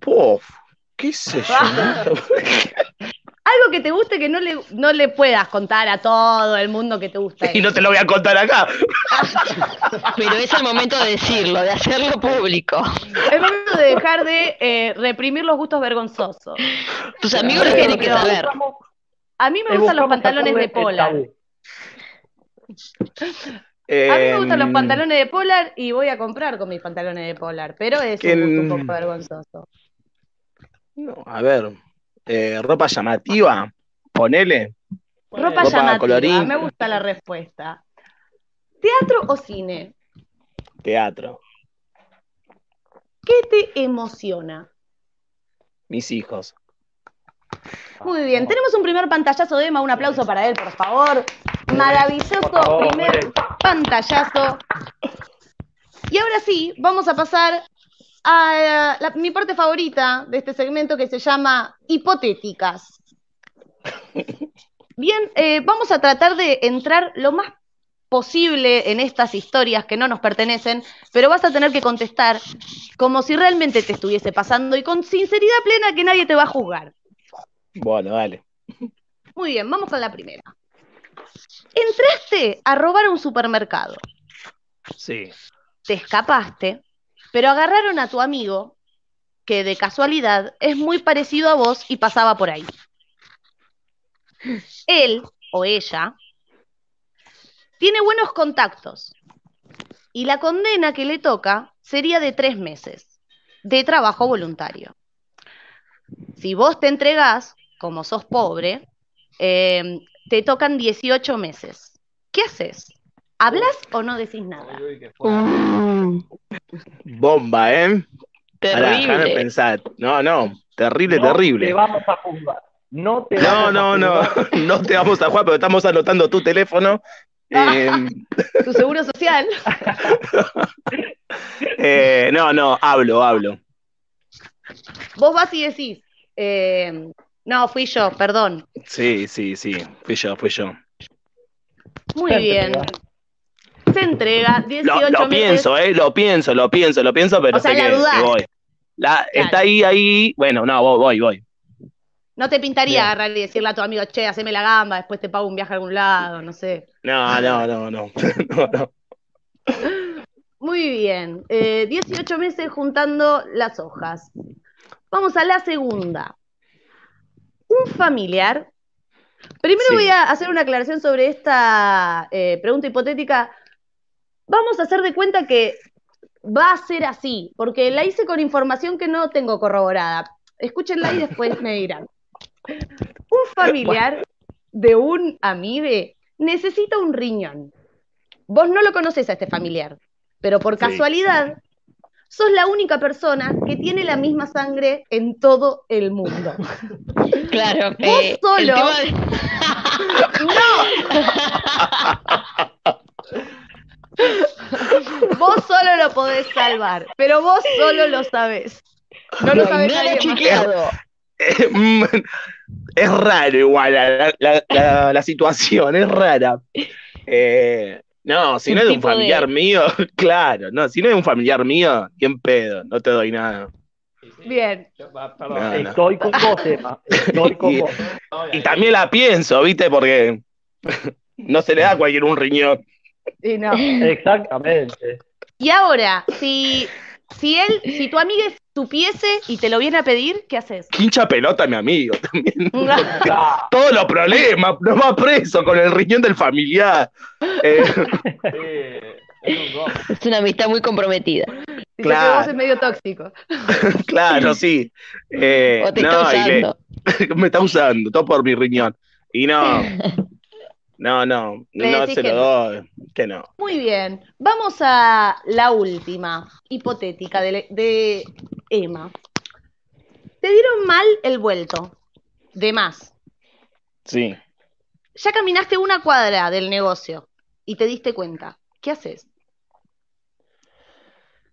Puf. ¿Qué sé yo? Algo que te guste que no le, no le puedas contar a todo el mundo que te gusta. y no te lo voy a contar acá. Pero es el momento de decirlo, de hacerlo público. Es momento de dejar de eh, reprimir los gustos vergonzosos. Tus amigos lo tienen que saber. A mí me gustan los pantalones de el A mí me gustan los Em, pantalones de polar y voy a comprar con mis pantalones de polar, pero es Que un poco vergonzoso. no, a ver. eh, ropa llamativa. Ponele. Ropa Ropa llamativa, colorín. me gusta la respuesta. ¿Teatro o cine? Teatro. ¿Qué te emociona? Mis hijos. Muy bien, tenemos un primer pantallazo de Emma, un aplauso para él, por favor. Maravilloso favor, primer pantallazo. Y ahora sí, vamos a pasar a la- mi parte favorita de este segmento que se llama hipotéticas. Bien, eh, vamos a tratar de entrar lo más posible en estas historias que no nos pertenecen, pero vas a tener que contestar como si realmente te estuviese pasando y con sinceridad plena que nadie te va a juzgar. Bueno, dale. Muy bien, vamos con la primera. Entraste a robar un supermercado, Sí. te escapaste, pero agarraron a tu amigo, que de casualidad es muy parecido a vos y pasaba por ahí. Él o ella tiene buenos contactos y la condena que le toca sería de tres meses de trabajo voluntario. Si vos te entregás, como sos pobre, eh, te tocan 18 meses. ¿Qué haces? ¿Hablas o no decís nada? Mm, Bomba, ¿eh? Terrible. pensar. No, no. Terrible, No terrible. te vamos a juzgar. No te No, vamos no, a no. juzgar. No te vamos a jugar, pero estamos anotando tu teléfono. Eh, ¿Tu seguro social? eh, no, no, hablo, hablo. Vos vas y decís, eh, no, fui yo, perdón. Sí, sí, sí. Fui yo, fui yo. Muy Se bien. entrega. Se entrega 18 Lo, lo meses. pienso, ¿eh? Lo pienso, lo pienso, lo pienso, pero O sea, sé la que, que voy. La, Claro. Está ahí, ahí. Bueno, no, voy, voy, voy. No te pintaría Bien. agarrar y decirle a tu amigo, che, haceme la gamba, después te pago un viaje a algún lado, no sé. No, no, no, no. no, no. Muy bien. Eh, 18 meses juntando las hojas. Vamos a la segunda. Un familiar. Primero Sí. voy a hacer una aclaración sobre esta eh, pregunta hipotética. Vamos a hacer de cuenta que va a ser así, porque la hice con información que no tengo corroborada. Escúchenla y después me dirán. Un familiar de un amibe necesita un riñón. Vos no lo conoces a este familiar, pero por Sí. casualidad sos la única persona que tiene la misma sangre en todo el mundo. Claro. Vos eh, el solo. tema de- Vos solo lo podés salvar, pero vos solo lo sabés. No lo No nadie más. chequeado. Eh, mm, Es raro igual la, la- la- la situación, es rara. Eh, no, si no es de un de- familiar mío, claro, no, si no es de un familiar mío, bien pedo, no te doy nada. Bien. Perdón. No, no. Estoy con vos, Emma. Estoy con Y- vos. Y también la pienso, ¿viste? Porque no se le da a cualquier un riñón. Y no. Exactamente. Y ahora, si, si él, si tu amiga supiese y te lo viene a pedir, ¿qué haces? Hincha pelota mi amigo también. Todos los problemas, no va preso con el riñón del familiar. Eh, sí, es un gol. Es una amistad muy comprometida. Claro. vos es medio tóxico. claro, sí. Eh, O te no, está le- me está usando, todo por mi riñón. Y no, no, no, no se lo doy. Que no. Muy bien. Vamos a la última, hipotética, de, de Emma. Te dieron mal el vuelto. De más. Sí. Ya caminaste una cuadra del negocio y te diste cuenta. ¿Qué haces?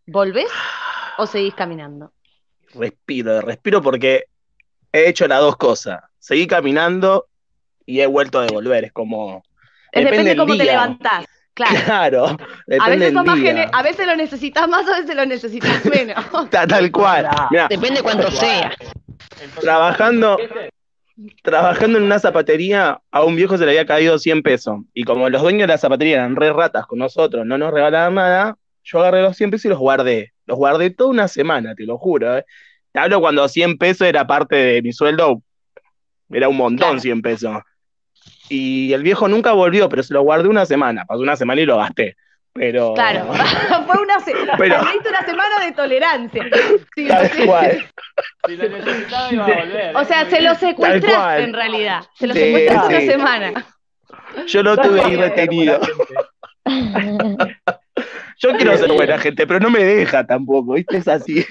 ¿Volvés o seguís caminando? Respiro, respiro porque he hecho las dos cosas. Seguí caminando y he vuelto a devolver. Es como. Es depende del cómo te levantás. Claro. Claro, A depende veces, más a veces lo necesitas más, a veces lo necesitas menos. Ta- Tal cual. Mirá, Depende cuánto sea. Trabajando- trabajando en una zapatería, a un viejo se le había caído 100 pesos. Y como los dueños de la zapatería eran re ratas con nosotros, no nos regalaban nada, yo agarré los 100 pesos y los guardé. Los guardé toda una semana, te lo juro. ¿eh? Te hablo cuando 100 pesos era parte de mi sueldo, era un montón Claro. 100 pesos. Y el viejo nunca volvió, pero se lo guardé una semana. Pasó una semana y lo gasté. Pero. Claro. Fue una, se- Pero- una semana de tolerancia. Sí, Tal sí. cual. Si lo necesitaba iba a volver. O sea, se lo secuestraste en realidad. Se lo Sí, secuestraste una semana. Yo lo tuve ahí retenido. Yo Yo quiero ser buena gente, pero no me deja tampoco, ¿viste? Es así.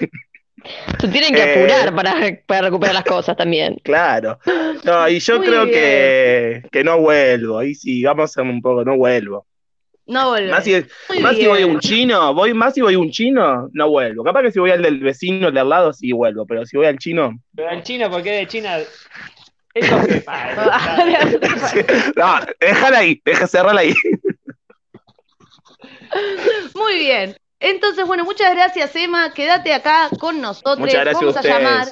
Se tienen que Eh. apurar para, para recuperar las cosas también. Claro. No, y yo Muy creo que, que no vuelvo. Ahí sí, vamos a un poco, no vuelvo. No volvés. Más si, más si voy a un chino, voy más si voy a un chino, no vuelvo. Capaz que si voy al del vecino, el de al lado, sí vuelvo, pero si voy al chino, Pero el chino, porque de China. Eso que no, déjala ahí, deja cerrarla ahí. Muy bien. Entonces, bueno, muchas gracias, Emma. Quédate acá con nosotros. Muchas gracias Vamos a a llamar.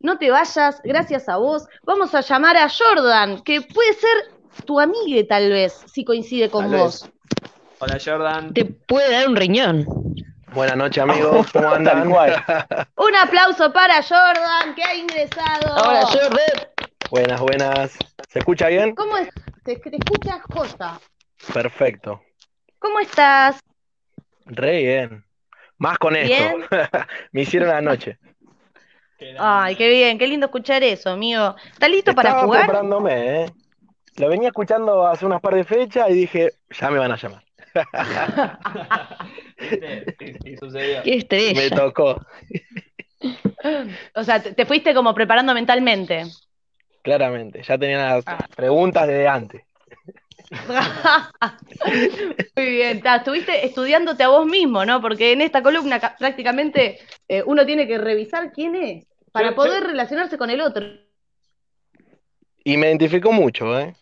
No te vayas, gracias a vos. Vamos a llamar a Jordan, que puede ser tu amigue, tal vez, si coincide con Tal vos. Hola, Jordan. Te puede dar un riñón. Buenas noches, amigos. ¿Cómo andan? Un aplauso para Jordan, que ha ingresado. Ahora, Jordan. buenas, buenas. ¿Se escucha bien? ¿Cómo es? Te, te escuchas, Josa. Perfecto. ¿Cómo estás? Re bien. Más con esto. Bien. Me hicieron la noche. Ay, qué bien, qué lindo escuchar eso, amigo. ¿Estás listo para Estaba jugar? preparándome, ¿eh? Lo venía escuchando hace unas par de fechas y dije, ya me van a llamar. Y, y sucedió. Qué estrella. Me tocó, O sea, te, te fuiste como preparando mentalmente. claramente. Ya tenía las Ah. preguntas desde antes. Muy bien, ta, estuviste estudiándote a vos mismo, ¿no? Porque en esta columna ca- prácticamente eh, uno tiene que revisar quién es para Yo- poder yo- relacionarse con el otro. Y me identificó mucho, ¿eh?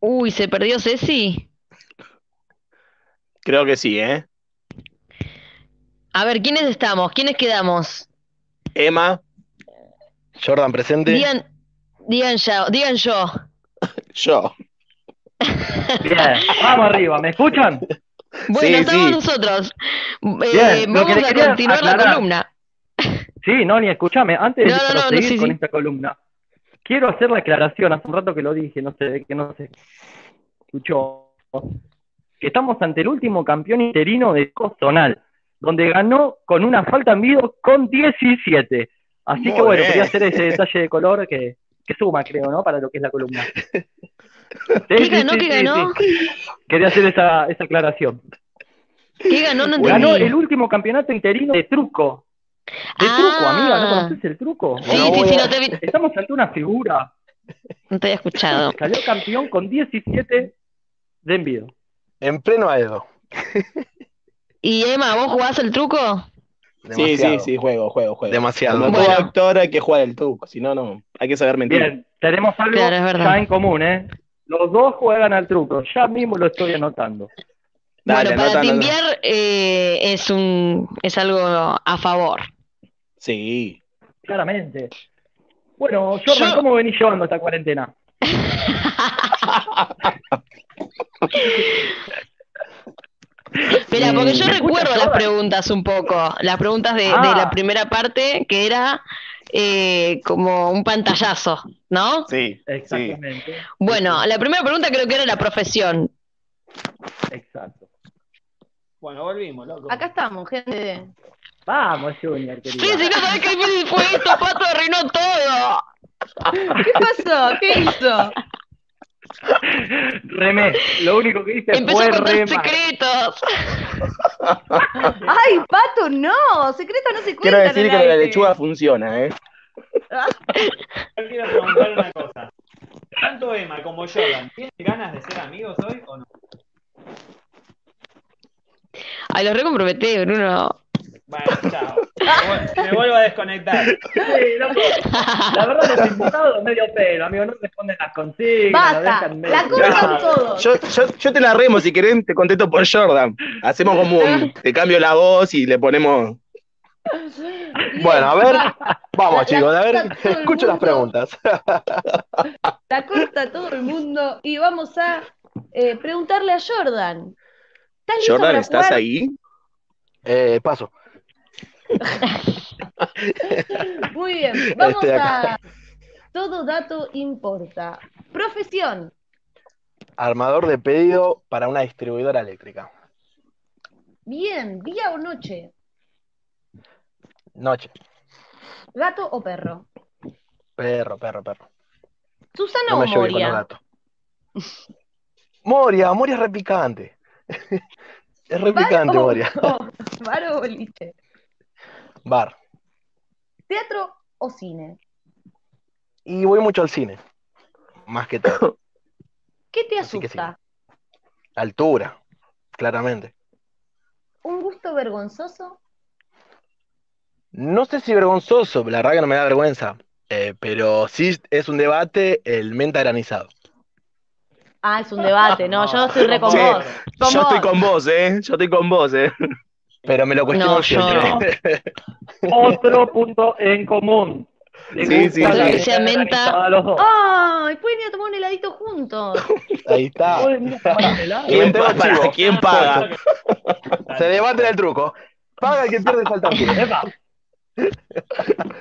Uy, ¿se perdió Ceci? Creo que sí, ¿eh? A ver, ¿quiénes estamos? ¿Quiénes quedamos? Emma, Jordan presente. Digan ya, digan yo. yo. Bien, vamos arriba, ¿me escuchan? Bueno, Sí, estamos sí. nosotros. Eh, Bien, lo que vamos le a quería continuar la aclarar. columna. Sí, Noni, escúchame, antes No, de no, no, no, sí, con sí. esta columna, quiero hacer la aclaración, hace un rato que lo dije, no sé, que no se escuchó, que estamos ante el último campeón interino de Costonal, donde ganó con una falta en vivo con 17. Así Muy que bueno, bien. quería hacer ese detalle de color que, que suma, creo, ¿no? Para lo que es la columna. ¿Qué sí, ganó? sí, ¿Qué sí, ganó? sí. Quería hacer esa, esa aclaración. ¿Qué ganó? No Ganó entendí. el último campeonato interino de truco. De Ah. truco, amiga, ¿no conoces el truco? Sí, Bueno, sí, sí, no te, vi- Estamos ante una figura. no te había escuchado. Salió campeón con 17 de envío. En pleno Aedo. ¿Y Emma, vos jugás el truco? Sí, sí, sí, juego, juego, juego. Demasiado. Como Bueno. todo actor hay que jugar el truco, si no, no, hay que saber mentir. Bien, tenemos algo Claro, es verdad. ya en común, ¿eh? Los dos juegan al truco. Ya mismo lo estoy anotando. Dale, bueno, para anota, anota. timbiar eh, es un es algo a favor. Sí. Claramente. Bueno, Jordan, Yo- ¿cómo venís llevando esta cuarentena? Espera, porque yo ¿Me recuerdo las preguntas un poco, las preguntas de, de Ah. la primera parte, que era eh, como un pantallazo, ¿no? Sí, sí. Exactamente. Bueno, la primera pregunta creo que era la profesión. Exacto. Bueno, volvimos, loco. Acá estamos, gente. Vamos, Junior, querido. Sí, sí, no sabés qué difícil fue esto, Pato arruinó todo. ¿Qué pasó? ¿Qué hizo? Remé. Lo único que hice Empezó fue a contar secretos. ¡Ay, Pato, no! Secreto no se cuenta. Quiero decir que la lechuga funciona, ¿eh? Yo quiero preguntar una cosa. Tanto Emma como Jordan, ¿tienen ganas de ser amigos hoy o no? Ay, los recomprometé, Bruno. Bueno, chao. Me vuel- Me vuelvo a desconectar. Sí, loco. La verdad, los invitados medio pelo, amigo. No responden las consignas. Basta, la cortan todos. Yo, yo, yo te la remo, si querés, te contesto por Jordan. Hacemos como un, te cambio la voz y le ponemos. Bueno, a ver. Vamos, La- chicos, la a ver. Escucho las preguntas. La corta todo el mundo y vamos a eh, preguntarle a Jordan. ¿Estás listo Jordan, ¿estás ahí? Eh, paso. Muy bien, vamos a... Todo dato importa. Profesión, Armador de pedido para una distribuidora eléctrica. bien, día o noche, Noche. gato o perro. Perro, perro, perro. Susana No o me con Moria. gatos. Moria, Moria es repicante. Es repicante, Moria. ¿Bar o boliche? Bar. ¿Teatro o cine? Y voy mucho al cine. Más que todo. ¿Qué te Así que asusta? Altura, claramente. ¿Un gusto vergonzoso? No sé si vergonzoso, la verdad que no me da vergüenza. eh, pero sí es un debate el menta granizado. Ah, es un debate, no, yo estoy re con Sí, vos. Con Yo estoy con vos, ¿eh? Yo estoy con vos, ¿eh? Pero me lo cuestiono No. Otro punto en común. Le Sí, sí, sí. Que sea menta. granizada a los dos. Ay, pueden ir a tomar un heladito juntos. Ahí está. ¿Quién, Metemos pa- para- chivo. ¿Quién paga? Se debate el truco. Paga el que pierde falta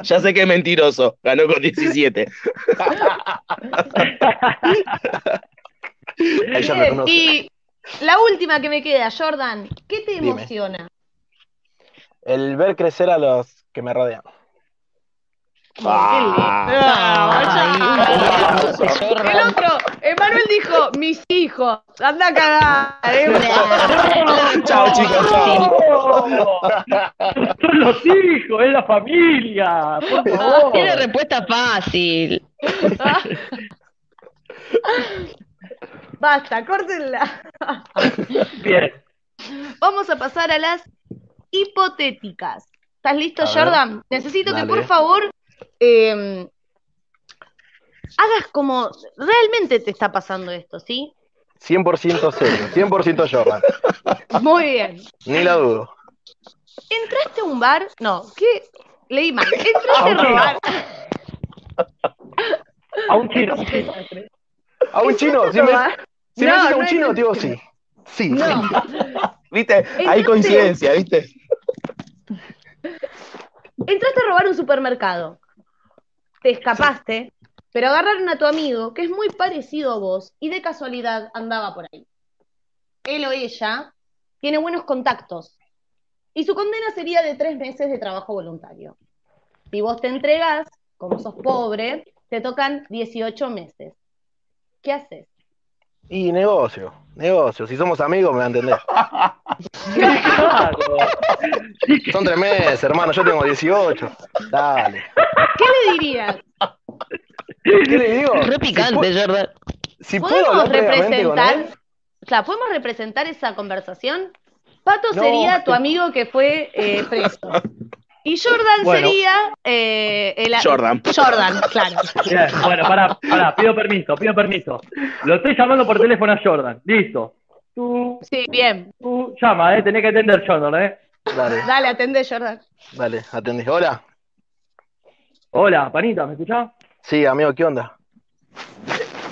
Ya sé que es mentiroso. Ganó con 17. Ahí ya me Bien, conoce. y la última que me queda, Jordan, ¿qué te Dime. emociona? El ver crecer a los que me rodean. Ah. El otro, Emanuel dijo, mis hijos, anda a cagar. eh. Chao, chicos, chao. Son los hijos, es la familia. Por favor. Tiene respuesta fácil. Basta, córtenla. Bien. Vamos a pasar a las hipotéticas. ¿Estás listo. Jordan? Necesito que por favor eh, hagas como realmente te está pasando esto, ¿sí? 100% serio, 100% Jordan. Muy bien. Ni la dudo. ¿Entraste a un bar? No, ¿qué? Leí mal. ¿Entraste A robar? A un chino. A un chino, si me, si No, me dices a no un chino, digo sí. Sí. No. ¿Viste? Hay coincidencia, ¿viste? Entraste a robar un supermercado. Te escapaste, pero agarraron a tu amigo, que es muy parecido a vos, y de casualidad andaba por ahí. Él o ella tiene buenos contactos. Y su condena sería de tres meses de trabajo voluntario. Si vos te entregas, como sos pobre, te tocan 18 meses. ¿Qué haces? Y negocio, negocio. Si somos amigos, me va a entender. Son tres meses, hermano. Yo tengo 18. Dale. ¿Qué le dirías? ¿Qué le digo? Re picante, Jordan. Si, si ¿Podemos previamente con representar, él, o sea, podemos representar esa conversación? Pato No. sería tu amigo que fue eh, preso. Y Jordan Bueno. sería eh, el Jordan. Jordan, claro. Bien, bueno, pará, pará, pido permiso, pido permiso. Lo estoy llamando por teléfono a Jordan. Listo. Tú, Sí, bien. tú llama, eh, tenés que atender Jordan, eh. dale, Dale, atende, Jordan. dale, atendí. Hola. Hola, panita, ¿me escuchás? Sí, amigo, ¿qué onda?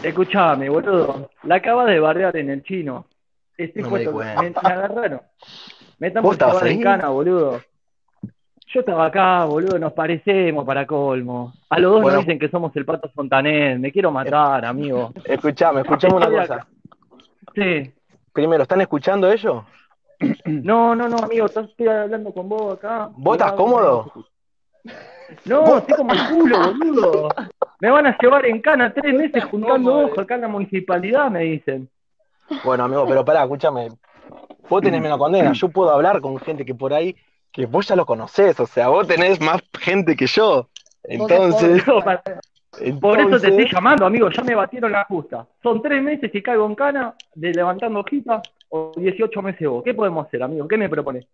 Escuchame, boludo. La acabas de bardear en el chino. Estoy No me puesto, cuenta. me, me agarraron. Me están ¿Vos por llevar en cana, boludo. Yo estaba acá, boludo, nos parecemos para colmo. A los dos Bueno. nos dicen que somos el pato Fontanet. Me quiero matar, amigo. Escuchame, escuchame una cosa. Sí. Primero, ¿están escuchando ellos? No, no, no, amigo, estoy hablando con vos acá. ¿Vos estás cómodo? No, estoy como el culo, boludo. Me van a llevar en cana tres meses juntando ojos acá en la municipalidad, me dicen. Bueno, amigo, pero pará, escúchame. Vos tenés menos condena. Yo puedo hablar con gente que por ahí, que vos ya lo conocés. O sea, vos tenés más gente que yo. Entonces, No, Por eso te estoy llamando, amigo, ya me batieron la justa. Son tres meses y caigo en cana de levantando hojitas o 18 meses vos. ¿Qué podemos hacer, amigo? ¿Qué me propones?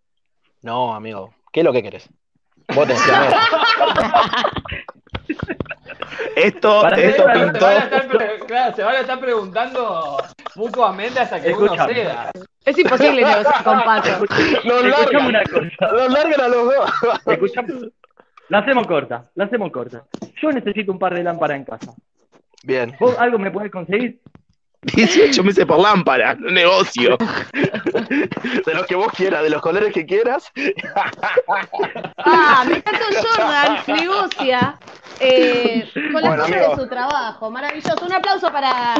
No, amigo, ¿qué es lo que querés? Vos tenés que. Esto, Para esto Se pintó. van a estar pre- claro, se van a estar preguntando mutuamente hasta que uno ceda. Es imposible negociar con Pato. Los largan, una cosa. los largan a los dos. Escuchame. La hacemos corta, la hacemos corta. Yo necesito un par de lámparas en casa. Bien. ¿Vos algo me podés conseguir? 18 meses por lámpara, un negocio. De los que vos quieras, de los colores que quieras. Ah, me encantó Jordan, negocia eh, con las Bueno, cosas amigo. de su trabajo. Maravilloso. Un aplauso para,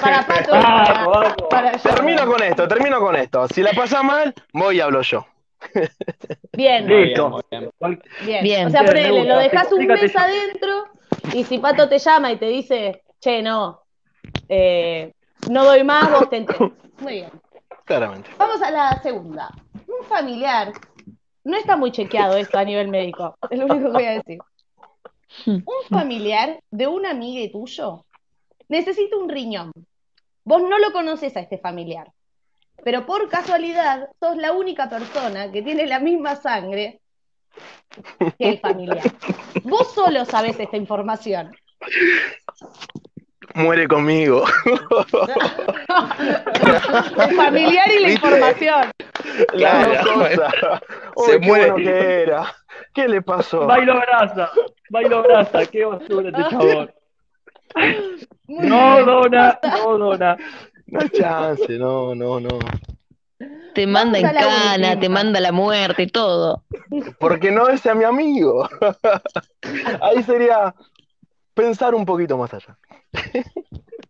para Pato. para, para. Termino con esto, termino con esto. Si la pasa mal, voy y hablo yo. Bien, Listo. bien. Bien. Bien. O sea, ponele, lo dejas un mes yo. adentro y si Pato te llama y te dice, che, no, eh, no doy más, vos te entendés. Muy bien. Claramente. Vamos a la segunda. Un familiar. No está muy chequeado esto a nivel médico. Es lo único que voy a decir. Un familiar de un amigo tuyo necesita un riñón. Vos no lo conoces a este familiar. Pero por casualidad, sos la única persona que tiene la misma sangre que el familiar. Vos solo sabés esta información. Muere conmigo. El familiar y la ¿Viste? información. Claro. Se qué muere. bueno que era. ¿Qué le pasó? Bailo brasa, bailo brasa, qué basura este chabón. No dona, no dona. No hay chance, no, no, no. Te manda en cana, última. te manda la muerte, todo. Porque no es a mi amigo. Ahí sería pensar un poquito más allá.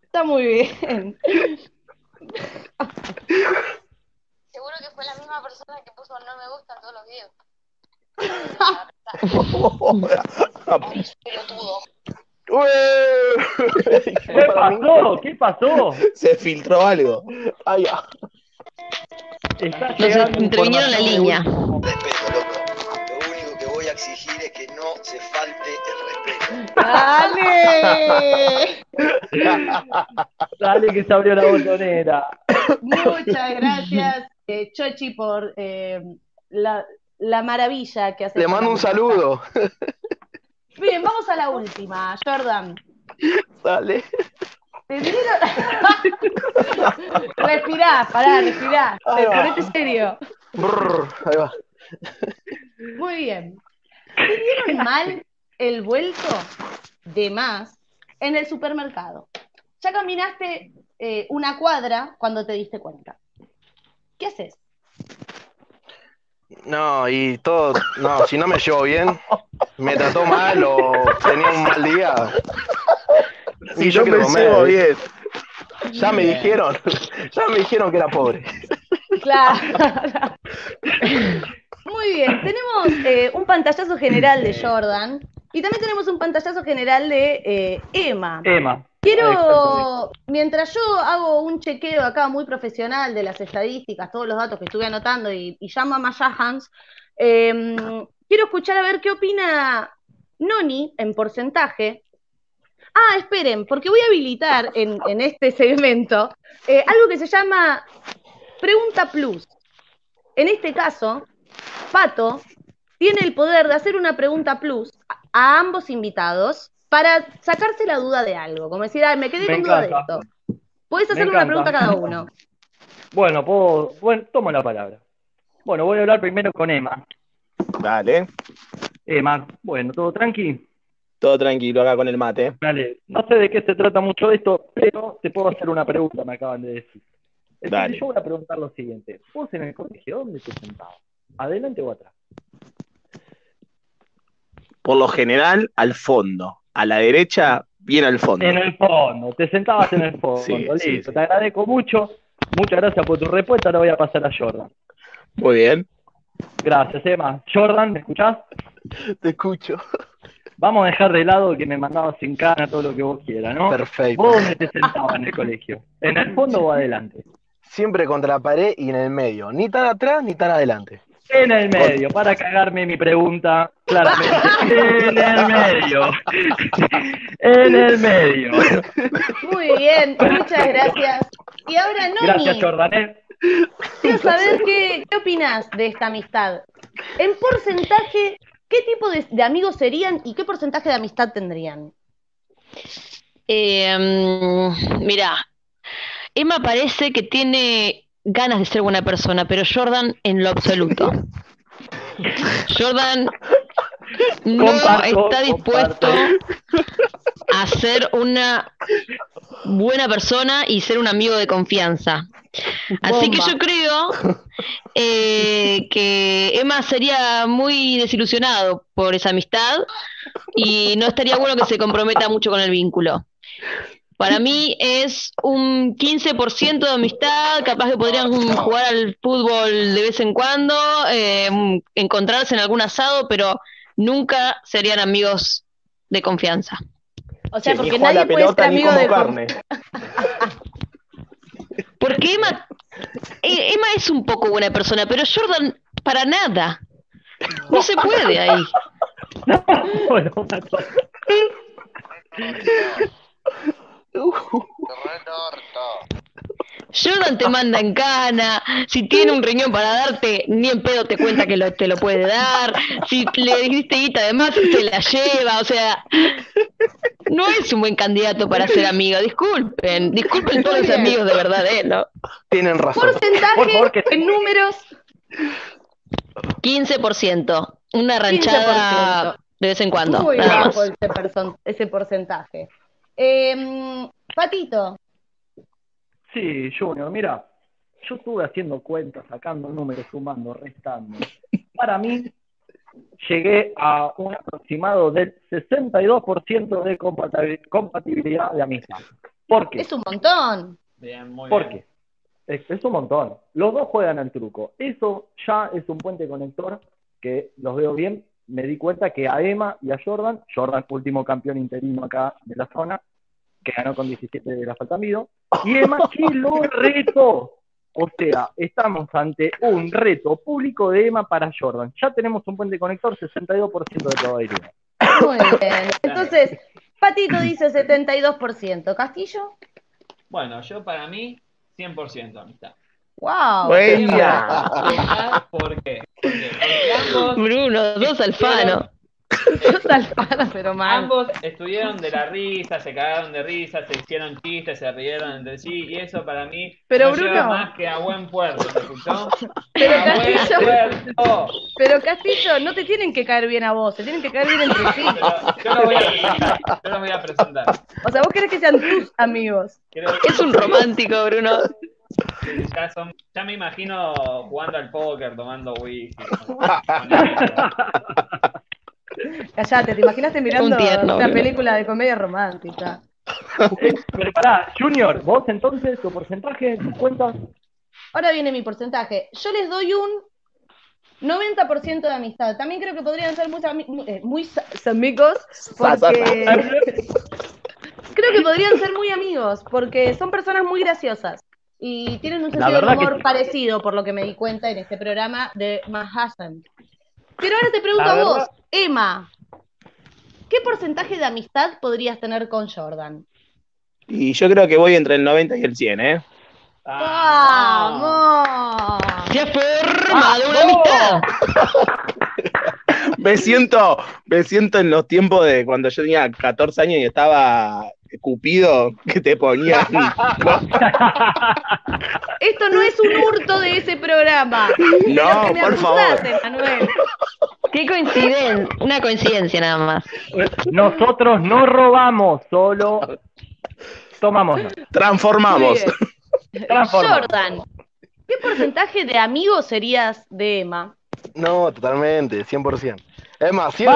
Está muy bien. Seguro que fue la misma persona que puso no me gustan todos los videos. ¿Qué pasó? ¿Qué pasó? Se filtró algo. Ay, ah. Está Nos intervinieron la línea. respeto, loco. Lo único que voy a exigir es que no se falte el respeto. ¡Dale! Dale que se abrió la botonera. Muchas gracias, eh, Chochi, por eh, la, la maravilla que hace. Le mando un saludo. Bien, vamos a la última, Jordan. Dale. ¿Te dieron... respirá, pará, respirá. Ahí va. Ponete serio. Brr, ahí va. Muy bien. ¿Te dieron mal el vuelto de más en el supermercado? Ya caminaste eh, una cuadra cuando te diste cuenta. ¿Qué haces? No, y todo, no, si no me llevo bien, me trató mal o tenía un mal día. Si Y yo quiero me comer. llevo bien. Ya me dijeron, ya me dijeron que era pobre. Claro. Muy bien, tenemos eh, un pantallazo general de Jordan y también tenemos un pantallazo general de eh, Emma. Emma. Quiero, mientras yo hago un chequeo acá muy profesional de las estadísticas, todos los datos que estuve anotando y, y llamo a Maya Hans, eh, quiero escuchar a ver qué opina Noni en porcentaje. Ah, esperen, porque voy a habilitar en, en este segmento eh, algo que se llama Pregunta Plus. En este caso, Pato tiene el poder de hacer una pregunta plus a, a ambos invitados para sacarse la duda de algo. Como decir, "Ay, me quedé Me con duda de esto. Puedes Me hacer una pregunta a cada uno. Bueno, puedo, bueno, tomo la palabra. Bueno, voy a hablar primero con Emma. Dale. Emma, bueno, ¿todo tranqui? Todo tranquilo acá con el mate. Dale, no sé de qué se trata mucho esto, pero te puedo hacer una pregunta, me acaban de decir. Entonces Dale. yo voy a preguntar lo siguiente. ¿Vos en el colegio dónde te sentabas? ¿Adelante o atrás? Por lo general, al fondo. A la derecha, bien al fondo. En el fondo, te sentabas en el fondo. Sí, Listo, sí. te agradezco mucho. Muchas gracias por tu respuesta. Ahora voy a pasar a Jordan. Muy bien. Gracias, Emma. Jordan, ¿me escuchás? Te escucho. Vamos a dejar de lado que me mandabas sin cana todo lo que vos quieras, ¿no? Perfecto. ¿Vos dónde te sentabas en el colegio? ¿En el fondo o adelante? Siempre contra la pared y en el medio. Ni tan atrás ni tan adelante. En el medio, para cagarme mi pregunta, claramente. En el medio. En el medio. Muy bien, muchas gracias. Y ahora, Noni, Gracias, Jordan. ¿eh? quiero saber qué, qué opinas de esta amistad. En porcentaje, ¿qué tipo de, de amigos serían y qué porcentaje de amistad tendrían? Eh, mm, mira, Emma parece que tiene ganas de ser buena persona, pero Jordan en lo absoluto. Jordan no Comparto, está dispuesto a ser una buena persona y ser un amigo de confianza. Así que yo creo eh, que Emma sería muy desilusionado por esa amistad y no estaría bueno que se comprometa mucho con el vínculo. Para mí es un 15% de amistad, capaz que podrían jugar al fútbol de vez en cuando, eh, encontrarse en algún asado, pero nunca serían amigos de confianza. O sea, porque nadie la puede ser pelota ni amigo como de carne. Porque Emma, eh, Emma es un poco buena persona, pero Jordan para nada. No se puede ahí. Bueno, una cosa. Jordan te manda en cana, si tiene un riñón para darte, ni en pedo te cuenta que lo- te lo puede dar, si le diste guita además, te la lleva, o sea, no es un buen candidato para ser amigo, disculpen, disculpen todos los amigos de verdad, ¿eh? ¿no? Tienen razón. Porcentaje Por favor, que- en números. 15%, una ranchada 15%. de vez en cuando, Muy bajo ese, porcentaje. Eh, Patito, Sí, Junior, mira, yo estuve haciendo cuentas, sacando números, sumando, restando. Para mí, llegué a un aproximado del 62% de compatibilidad de amistad. ¿Por qué? es un montón. Bien, muy ¿Por bien. qué? Es, es un montón. Los dos juegan al truco. Eso ya es un puente conector que los veo bien. Me di cuenta que a Emma y a Jordan, Jordan último campeón interino acá de la zona, que ganó con 17 de la falta mido, y Emma que lo retó. O sea, estamos ante un reto público de Emma para Jordan. Ya tenemos un puente conector, 62% de probabilidad. Muy bien. Entonces, Patito dice 72%. ¿Castillo? Bueno, yo para mí, 100% amistad. ¡Wow! Buena. ¿Por qué? Porque, porque ambos, Bruno, dos alfano. Pero mal. ambos estuvieron de la risa, se cagaron de risa, se hicieron chistes, se rieron entre sí, y eso para mí Pero, no lleva Bruno. más que a buen puerto, ¿me escuchó? Pero, a buen Castillo. puerto. Pero Castillo, no te tienen que caer bien a vos, te tienen que caer bien entre sí. Pero yo lo voy a yo voy a presentar. O sea, vos querés que sean tus amigos. Creo Es un romántico, Bruno. Ya, son- ya me imagino jugando al póker, tomando whisky. con- con ellos. Callate, ¿te imaginaste mirando tierno, una película de comedia romántica? Eh, Pero pará, Junior, vos entonces, tu porcentaje, tus cuentas, Ahora viene mi porcentaje. Yo les doy un 90% de amistad. También creo que podrían ser muy, muy, eh, muy sa- amigos porque creo que podrían ser muy amigos porque son personas muy graciosas y tienen un sentido que humor parecido por lo que me di cuenta en este programa de Manhattan. Pero ahora te pregunto a vos, verdad- Emma, ¿qué porcentaje de amistad podrías tener con Jordan? Y yo creo que voy entre el 90 y el 100, ¿eh? ¡Vamos! Se ha formado una amistad. Me siento, me siento en los tiempos de cuando yo tenía 14 años y estaba Cupido, que te ponían. Esto no es un hurto de ese programa. No, Quiero que me por favor. Manuel. Qué coincidencia, una coincidencia nada más. nosotros no robamos, solo tomamos. Transformamos. Transformamos. Jordan, ¿qué porcentaje de amigos serías de Emma? No, totalmente, 100%. Es más, si y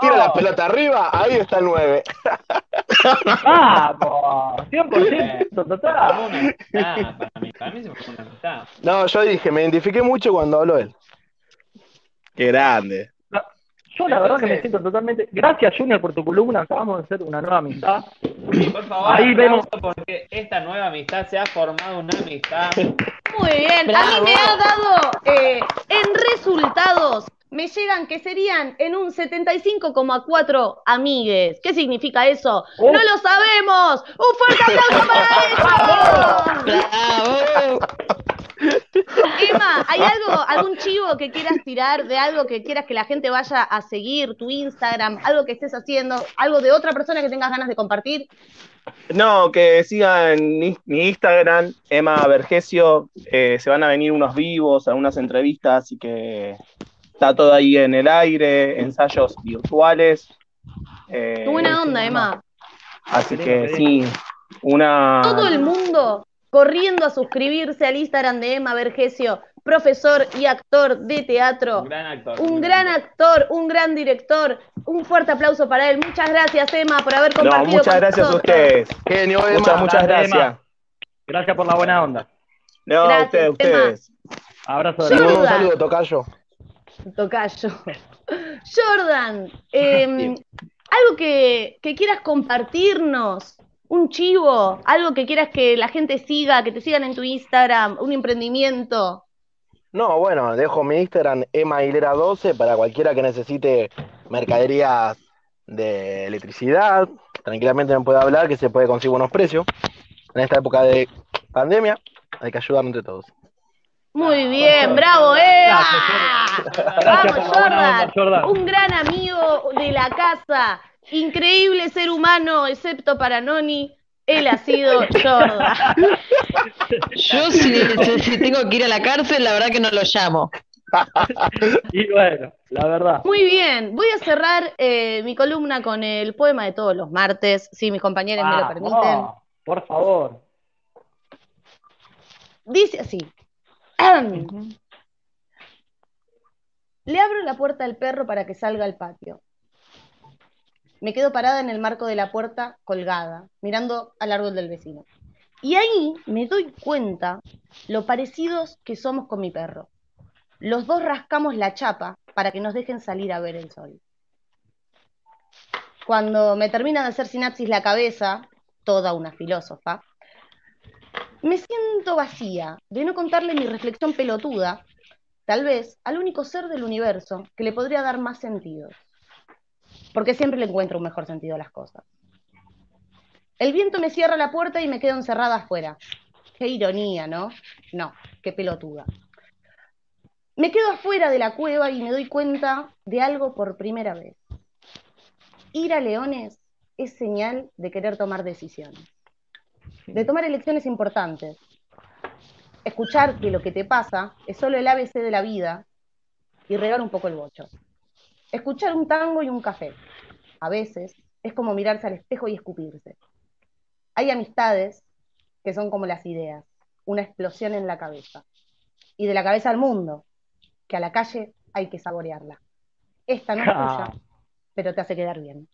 tira la pelota arriba, ahí está el 9. ¡Vamos! 100% Fue total. una amistad para mí, para mí se fue una amistad. No, yo dije, me identifiqué mucho cuando habló él. Qué grande. Yo la verdad que me siento totalmente... Gracias, Junior, por tu columna. Acabamos de hacer una nueva amistad. Y por favor, Ahí vemos. porque esta nueva amistad se ha formado una amistad. Muy bien, a mí me ha dado eh, en resultados, me llegan que serían en un 75,4 amigues. ¿Qué significa eso? Oh. ¡No lo sabemos! ¡Un fuerte aplauso para ellos! ¡Bravo! Emma, ¿hay algo, algún chivo que quieras tirar de algo que quieras que la gente vaya a seguir, tu Instagram, algo que estés haciendo, algo de otra persona que tengas ganas de compartir? No, que sigan mi, mi Instagram, Emma Vergesio. eh, se van a venir unos vivos, algunas entrevistas, así que está todo ahí en el aire, ensayos virtuales. eh, buena onda, Emma. Así que sí, una. Todo el mundo corriendo a suscribirse al Instagram de Emma Vergesio, profesor y actor de teatro. Un gran actor. Un gran actor, un gran director. Un fuerte aplauso para él. Muchas gracias, Emma, por haber No, compartido muchas con gracias a ustedes. Genio, Emma. Muchas, muchas Gracias, gracias. Emma. Gracias por la buena onda. No, Gracias, ustedes, ustedes. Abrazo de un saludo, tocayo. Tocayo. Jordan, eh, algo que, que quieras compartirnos un chivo, algo que quieras que la gente siga, que te sigan en tu Instagram, un emprendimiento. No, bueno, dejo mi Instagram, emailera12, para cualquiera que necesite mercaderías de electricidad. Tranquilamente me puede hablar, que se puede conseguir buenos precios. En esta época de pandemia, hay que ayudar entre todos. Muy bien, bravo, Eva. Gracias, Vamos, la buena onda, Jordan. Jordan. Un gran amigo de la casa. Increíble ser humano, excepto para Noni. Él ha sido Jordan. Yo si, si- tengo que ir a la cárcel, la verdad que no lo llamo. Y bueno, la verdad. Muy bien, voy a cerrar eh, mi columna con el poema de todos los martes, si mis compañeros me lo Ah, permiten. no, por favor. Dice así. Le abro la puerta al perro para que salga al patio. Me quedo parada en el marco de la puerta, colgada, mirando al árbol del vecino. Y ahí me doy cuenta lo parecidos que somos con mi perro. Los dos rascamos la chapa para que nos dejen salir a ver el sol. Cuando me termina de hacer sinapsis la cabeza, toda una filósofa, me siento vacía de no contarle mi reflexión pelotuda, tal vez al único ser del universo que le podría dar más sentido. Porque siempre le encuentro un mejor sentido a las cosas. El viento me cierra la puerta y me quedo encerrada afuera. Qué ironía, ¿no? No, qué pelotuda. Me quedo afuera de la cueva y me doy cuenta de algo por primera vez. Ir a Leones es señal de querer tomar decisiones de tomar elecciones importantes. Escuchar que lo que te pasa es solo el ABC de la vida y regar un poco el bocho. Escuchar un tango y un café. A veces es como mirarse al espejo y escupirse. Hay amistades que son como las ideas, una explosión en la cabeza. Y de la cabeza al mundo, que a la calle hay que saborearla. Esta no es tuya, pero te hace quedar bien.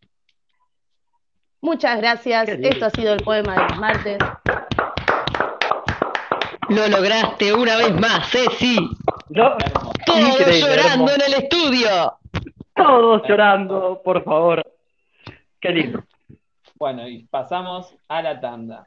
Muchas gracias. Esto ha sido el poema de los martes. Lo lograste una vez más, Ceci. No, Todos increíble, llorando hermoso. en el estudio. Todos llorando, por favor. Qué lindo. Bueno, y pasamos a la tanda.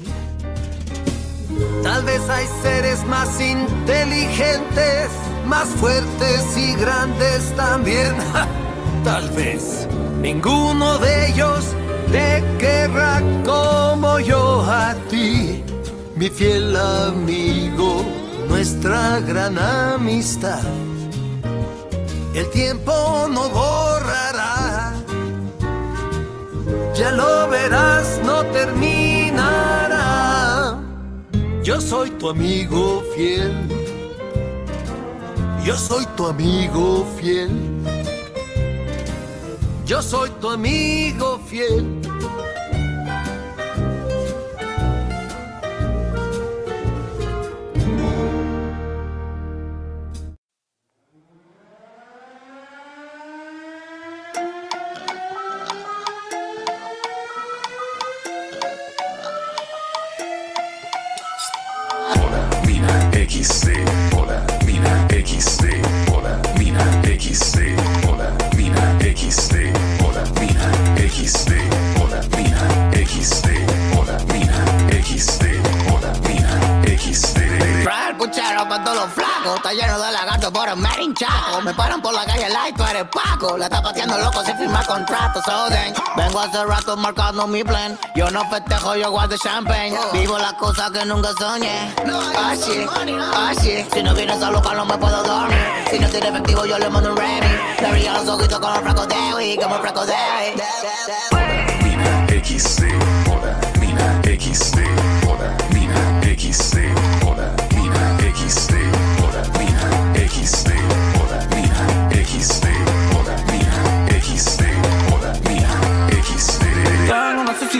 Tal vez hay seres más inteligentes, más fuertes y grandes también. Tal vez ninguno de ellos te querrá como yo a ti, mi fiel amigo, nuestra gran amistad. El tiempo no borrará, ya lo verás, no terminará. Yo soy tu amigo fiel. Yo soy tu amigo fiel. Yo soy tu amigo fiel. Hace rato marcando mi plan. Yo no festejo, yo guardo champagne. Vivo las cosas que nunca soñé. Ah, shit. Si no vienes a local no me puedo dormir. Si no tiene efectivo, yo le mando un Remy. Le brillan los ojitos con los fracos de Wii, como fracos de Mina XD,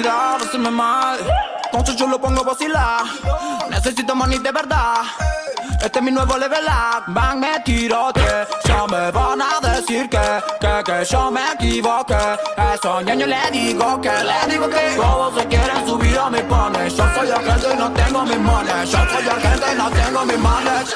Hacerme mal. Entonces yo lo pongo a vacilar. Necesito money de verdad. Este es mi nuevo level up. Van, me tirote. Ya me van a decir que, que, que yo me equivoqué. Eso ñaño le digo que, le digo que todos se quieren subir a mi pone. Yo soy agente y no tengo mis mones. Yo soy agente y no tengo mis mones.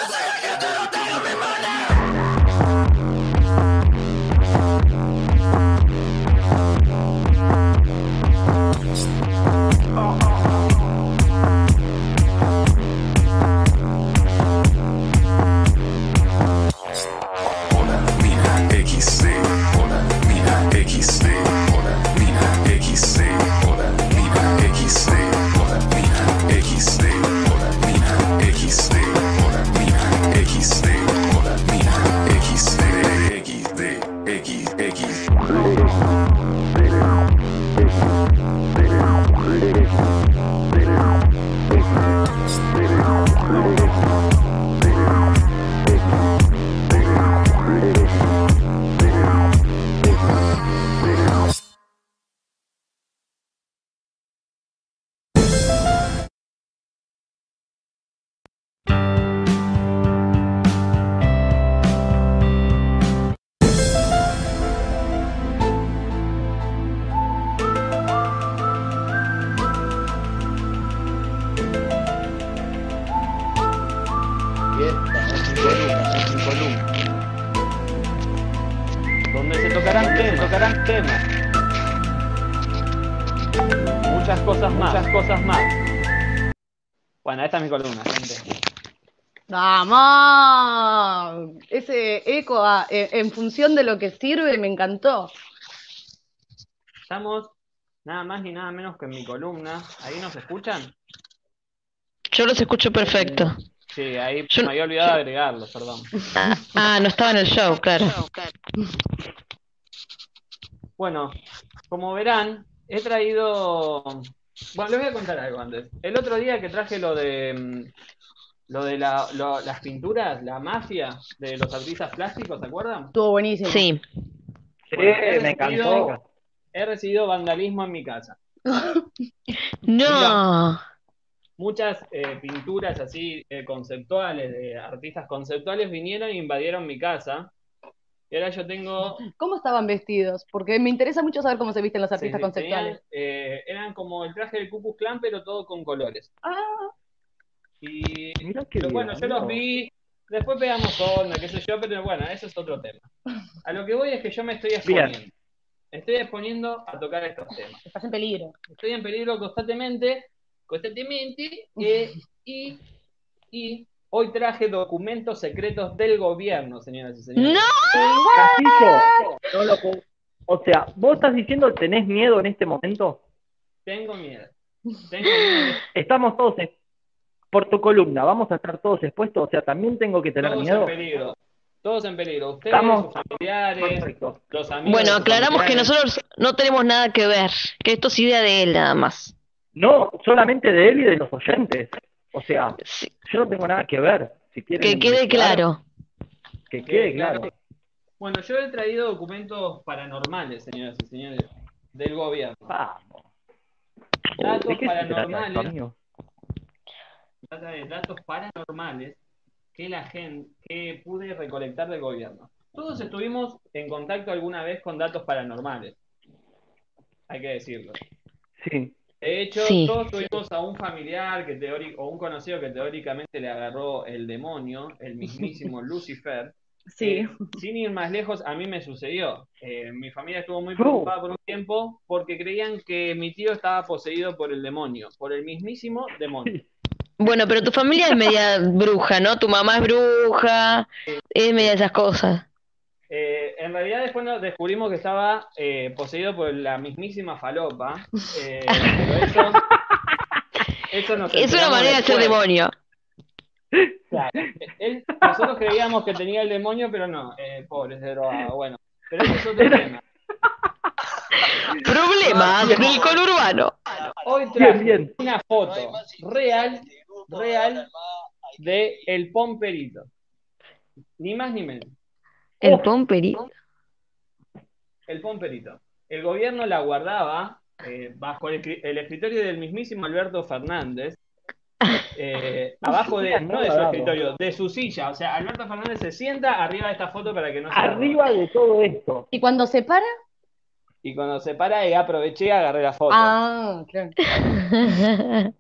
A- en, en función de lo que sirve me encantó. Estamos nada más ni nada menos que en mi columna. ¿Ahí nos escuchan? Yo los escucho perfecto. Sí, ahí me había olvidado de agregarlo, perdón. Ah, no estaba en el show, claro. Bueno, como verán, he traído. Bueno, les voy a contar algo antes. El otro día que traje lo de mm, lo de la- lo- las pinturas, la mafia de los artistas plásticos, ¿se acuerdan? Estuvo buenísimo. Sí. Bueno, he me recibido- encantó. He recibido vandalismo en mi casa. No. Muchas eh, pinturas así eh, conceptuales, de artistas conceptuales, vinieron e invadieron mi casa. Y ahora yo tengo ¿Cómo estaban vestidos? Porque me interesa mucho saber cómo se visten los Sí, artistas sí, conceptuales. tenían, eh, eran como el traje del Ku Klux Klan, pero todo con colores. Ah, Y qué pero bueno, bien, yo los ¿no? vi, después pegamos onda, qué sé yo, pero bueno, eso es otro tema. A lo que voy es que yo me estoy Bien. exponiendo. Estoy exponiendo a tocar estos temas. estás en peligro. Estoy en peligro constantemente, constantemente, eh, y, y hoy traje documentos secretos del gobierno, señoras y señores. Castillo, no lo puedo- O sea, vos estás diciendo tenés miedo en este momento. Tengo miedo. Tengo miedo. Estamos todos en- por tu columna, vamos a estar todos expuestos. O sea, también tengo que tener Todos miedo. en peligro. Todos en peligro. Ustedes, Estamos- sus familiares, Perfecto. los amigos. Bueno, aclaramos que nosotros no tenemos nada que ver, que esto es idea de él nada más. No, solamente de él y de los oyentes. O sea, yo no tengo nada que ver. Si quieren Que quede claro. Que quede claro. Bueno, yo he traído documentos paranormales, señoras y señores, del gobierno. Vamos. Datos ¿De qué se trata esto, paranormales. Trata de datos paranormales que la gente que pude recolectar del gobierno. Todos estuvimos en contacto alguna vez con datos paranormales. Hay que decirlo. Sí. De hecho, Sí. todos tuvimos a un familiar que teórico, o un conocido que teóricamente le agarró el demonio, el mismísimo Lucifer. Sí. Eh, sin ir más lejos, a mí me sucedió. Eh, mi familia estuvo muy Oh. preocupada por un tiempo porque creían que mi tío estaba poseído por el demonio, por el mismísimo demonio. Bueno, pero tu familia es media bruja, ¿no? Tu mamá es bruja, es media de esas cosas. Eh, en realidad después nos descubrimos que estaba eh, poseído por la mismísima falopa. eh, pero eso, eso nos Es una manera de ser demonio. Claro. Él- nosotros creíamos que tenía el demonio, pero no, eh, pobre, se drogaba. Bueno, pero ese es otro tema. Problemas Bien. del conurbano. Hoy traje bien. una foto real, real de el pomperito. Ni más ni menos. El pomperito. El pomperito. El gobierno la guardaba eh, bajo el, escri- el escritorio del mismísimo Alberto Fernández. eh, abajo de, no de su escritorio, de su silla. O sea, Alberto Fernández se sienta arriba de esta foto para que no se. Arriba de todo esto. ¿Y cuando se para? Y cuando se para, eh, aproveché y agarré la foto. Ah, claro.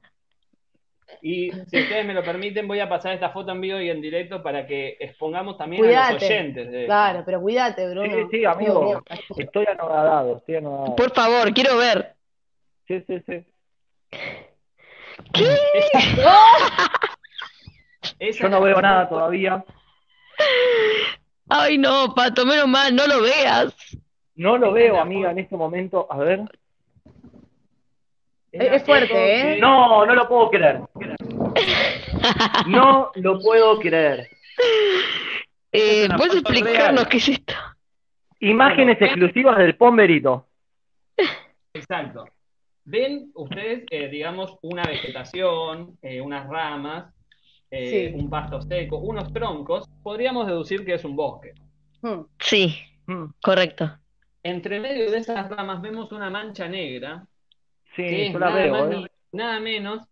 Y si ustedes me lo permiten, voy a pasar esta foto en vivo y en directo para que expongamos también a los oyentes. de. Claro, pero cuídate, Bruno. Sí, sí, amigo. Estoy anodado, estoy anodado. Por favor, quiero ver. Sí, sí, sí. Esa Yo no veo nada todavía. Ay, no, Pato, menos mal, no lo veas. No lo veo, amiga, en este momento. A ver. Es, es fuerte, ¿eh? No, no lo puedo creer. No lo puedo creer. Eh, ¿Puedes explicarnos real. qué es esto? Imágenes exclusivas del Pomberito. Exacto. Ven ustedes, eh, digamos, una vegetación, eh, unas ramas, eh, Sí. un pasto seco, unos troncos. Podríamos deducir que es un bosque. Hmm. Sí, Mm, correcto. Entre medio de esas ramas vemos una mancha negra, que Sí, es yo la nada veo, más ¿eh? ni nada menos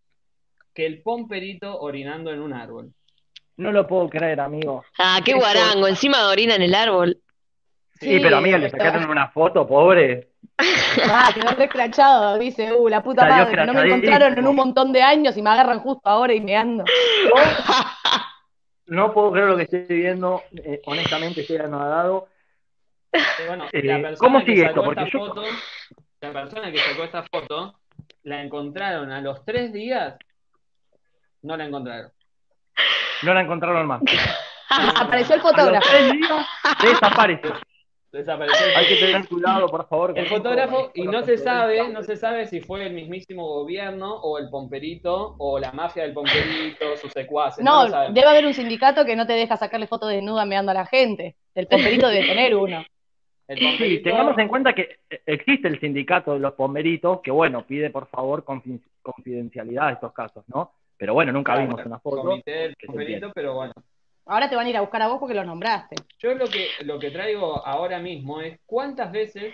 que el pomperito orinando en un árbol. No lo puedo creer, amigo. Ah, qué guarango, encima de orina en el árbol. Sí, pero amiga, le está- sacaron una foto, pobre. Ah, quedó escrachado, dice, uh, la puta Salió madre, no me encontraron en un montón de años y me agarran justo ahora y me ando. No puedo creer lo que estoy viendo. eh, honestamente, estoy anodado. Bueno, Eh, la persona ¿cómo que sigue sacó esto? Porque esta yo- foto, la persona que sacó esta foto, la encontraron a los tres días, no la encontraron. No la encontraron más. Apareció el fotógrafo. tres días desapareció. Desapareció. Hay que tener cuidado, por favor. El fotógrafo, y no se sabe, no se sabe si fue el mismísimo gobierno o el pomperito o la mafia del pomperito, sus secuaces, no, debe haber un sindicato que no te deja sacarle fotos desnuda meando a la gente. El pomperito debe tener uno. Sí, tengamos en cuenta que eh, existe el sindicato de los pomberitos, que bueno, pide por favor confi- confidencialidad a estos casos, ¿no? Pero bueno, nunca claro, vimos una foto. comité pero bueno. Ahora te van a ir a buscar a vos porque lo nombraste. Yo lo que, lo que traigo ahora mismo es cuántas veces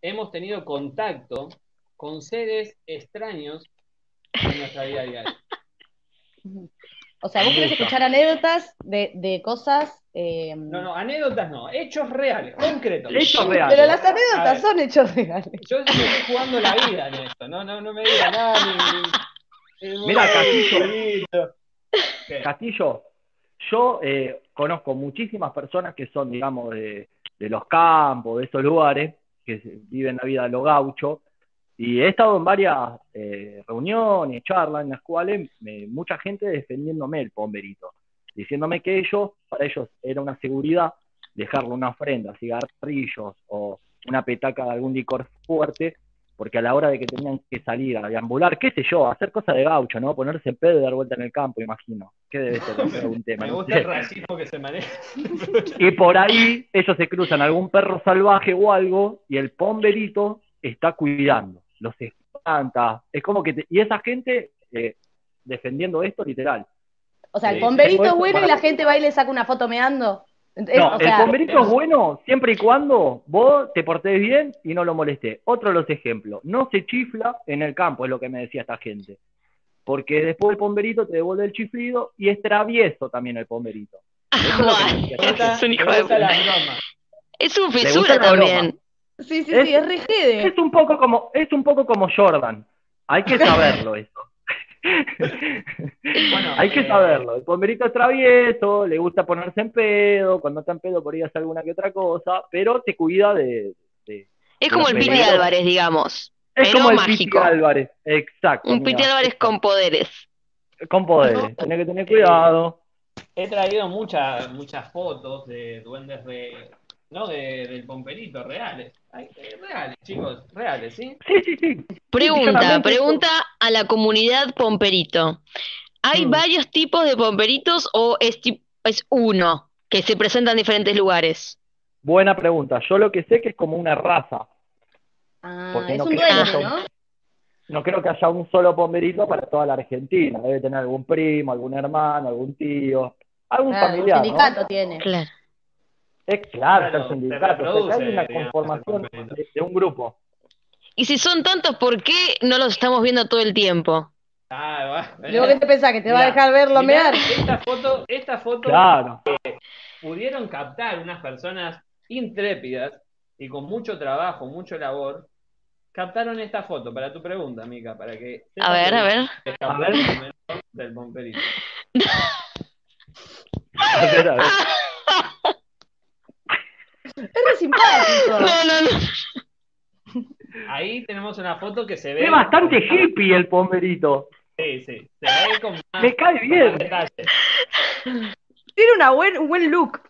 hemos tenido contacto con seres extraños en nuestra vida diaria. O sea, vos querés escuchar anécdotas de, de cosas. eh, No, no, anécdotas no, hechos reales, concretos. Hechos reales. Pero las anécdotas ver. son hechos reales. Yo estoy jugando la vida en esto, no, no, no me diga nada ni. ni- Mira, Castillo. Castillo, yo eh, conozco muchísimas personas que son, digamos, de, de los campos, de esos lugares, que viven la vida de lo gaucho, y he estado en varias eh, reuniones, charlas, en las cuales me- mucha gente defendiéndome el pomberito, diciéndome que ellos, para ellos era una seguridad dejarle una ofrenda, cigarrillos o una petaca de algún licor fuerte, porque a la hora de que tenían que salir a deambular, qué sé yo, a hacer cosas de gaucho, ¿no? Ponerse en pedo y dar vuelta en el campo, imagino. ¿Qué debe ser algún tema? Me no gusta sé. el racismo que se maneja. Y por ahí ellos se cruzan algún perro salvaje o algo y el pomberito está cuidando, los espanta. Es como que... te- y esa gente eh, defendiendo esto literal. O sea, el pomberito es bueno y la gente va y le saca una foto meando. Es- No, o sea, el pomberito es bueno siempre y cuando vos te portés bien y no lo molestes. Otro de los ejemplos, no se chifla en el campo, es lo que me decía esta gente. Porque después el pomberito te devuelve el chiflido y es travieso también el pomberito. Es un hijo de puta. Es un fisura también. sí, sí, es- sí, es regede. Es un poco como, es un poco como Jordan. Hay que saberlo eso. Bueno, Hay que eh, saberlo. El pomberito es travieso, le gusta ponerse en pedo, cuando está en pedo por ahí hacer alguna que otra cosa, pero te cuida de. de- Es como el Piti Álvarez, digamos. Es Pero como el mágico. Piti Álvarez. Exacto. Un Piti. Álvarez con poderes. Con poderes. Tenés que tener cuidado. He traído muchas muchas fotos de duendes de, no de, del pomperito reales. Ay, eh, reales, chicos, reales, ¿sí? Sí, sí, sí. Pregunta, pregunta a la comunidad pomperito. ¿Hay Mm. varios tipos de pomperitos o es, es uno que se presenta en diferentes lugares? Buena pregunta. Yo lo que sé que es como una raza. Ah, Porque es no un creo que duende, haya ¿no? un- no creo que haya un solo pomberito para toda la Argentina. Debe tener algún primo, algún hermano, algún tío, algún Claro, un familiar, ¿no? sindicato tiene. Claro. Es claro, Claro, el sindicato. O sea, reproduce, hay una conformación de, de un grupo. Y si son tantos, ¿por qué no los estamos viendo todo el tiempo? Ah, va. Luego, ¿qué te pensás? ¿Que te va a dejar verlo mirá? Esta foto, esta foto Claro. pudieron captar unas personas intrépidas y con mucho trabajo, mucho labor, captaron esta foto para tu pregunta, Mica, para que A ver, a ver. A ver. del pomperito. A ver, a ver. Es re simpático. No, no, no. Ahí tenemos una foto que se ve. Es bastante hippie el pomberito. Sí, sí. Se ve con más, Me cae bien. Tiene una buen, un buen look.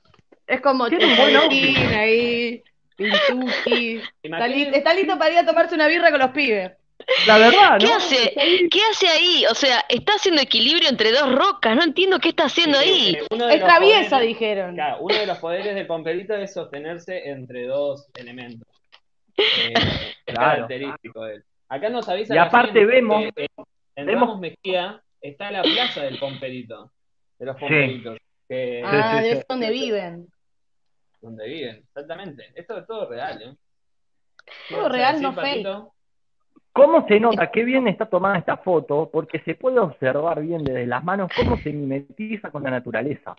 Es como Tiene un buen outfit. ahí, Pintuki. Está, li- está listo para ir a tomarse una birra con los pibes. La verdad, ¿Qué ¿no? hace? ¿Qué hace ahí? O sea, está haciendo equilibrio entre dos rocas. No entiendo qué está haciendo ahí. Eh, Es traviesa, poderes- dijeron. Claro, uno de los poderes del pomperito es sostenerse entre dos elementos. Eh, es Claro. característico de él. Acá nos avisa Y aparte gente vemos- en, en vemos- Ramos Mejía está la plaza del pomperito, de los pomperitos, que Ah, sí, de sí. es donde viven. donde viven, exactamente. Esto es todo real, ¿eh? ¿Qué Todo real, no fake. ¿Cómo se nota qué bien está tomada esta foto? Porque se puede observar bien desde las manos cómo se mimetiza con la naturaleza.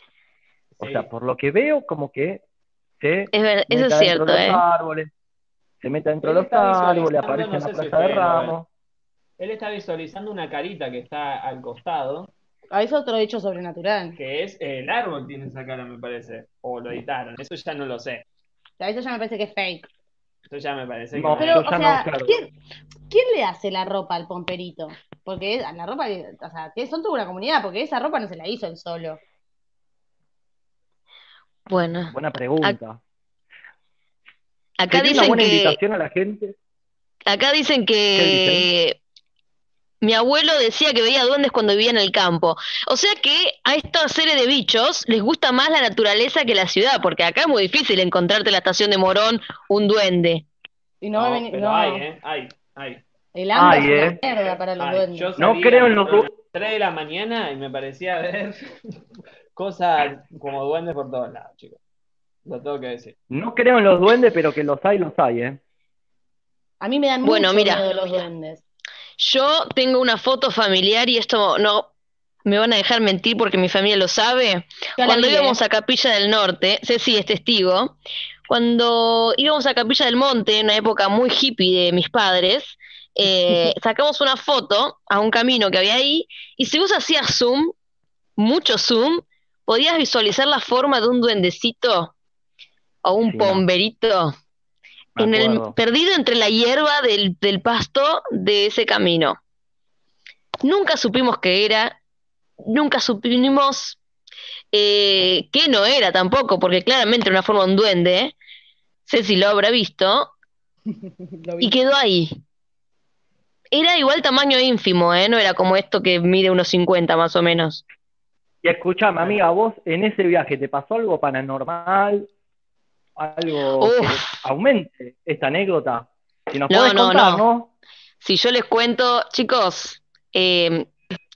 O Sí. sea, por lo que veo, como que se Es ver- eso mete es adentro cierto, de los ¿eh? árboles, se mete dentro de los árboles, aparece no en la si plaza de ramos. Él está visualizando una carita que está al costado, Ah, es otro hecho sobrenatural. que es el árbol tiene esa cara, me parece. O lo editaron, eso ya no lo sé. O sea, eso ya me parece que es fake. Eso ya me parece No, que Pero, o sea, claro. ¿quién, quién le hace la ropa al pomperito? Porque es- la ropa, o sea, son toda una comunidad, porque esa ropa no se la hizo él solo. Buena Bueno, pregunta. acá Sería una dicen buena que invitación a la gente. acá dicen ¿Qué que mi abuelo decía que veía duendes cuando vivía en el campo. O sea que a esta serie de bichos les gusta más la naturaleza que la ciudad, porque acá es muy difícil encontrarte en la estación de Morón un duende. Y no, No, va a venir- pero no. hay, ¿eh? Hay, hay. El hambre Ay, es una eh. mierda para los Ay, duendes. yo No creo en los a las du- 3 de la mañana y me parecía ver cosas como duendes por todos lados, chicos. Lo tengo que decir. No creo en los duendes, pero que los hay, los hay, ¿eh? A mí me dan Bueno, mucho mira. miedo los duendes. Yo tengo una foto familiar y esto no me van a dejar mentir porque mi familia lo sabe. Yo Cuando íbamos a Capilla del Norte, Ceci es testigo, cuando íbamos a Capilla del Monte, en una época muy hippie de mis padres, eh, sacamos una foto a un camino que había ahí y si vos hacías zoom, mucho zoom, podías visualizar la forma de un duendecito o un pomberito en el, acuerdo. perdido entre la hierba del, del pasto de ese camino. Nunca supimos qué era, nunca supimos eh, qué no era tampoco, porque claramente era una forma de un duende. ¿eh? Ceci lo habrá visto Lo vi. y quedó ahí. Era igual tamaño ínfimo, ¿eh? No era como esto que mide unos 50 más o menos. Y escuchame, amiga, vos en ese viaje, ¿te pasó algo paranormal? ¿Algo que aumente esta anécdota? Si nos No, podés no, contar, no. ¿no? Si yo les cuento, chicos, eh,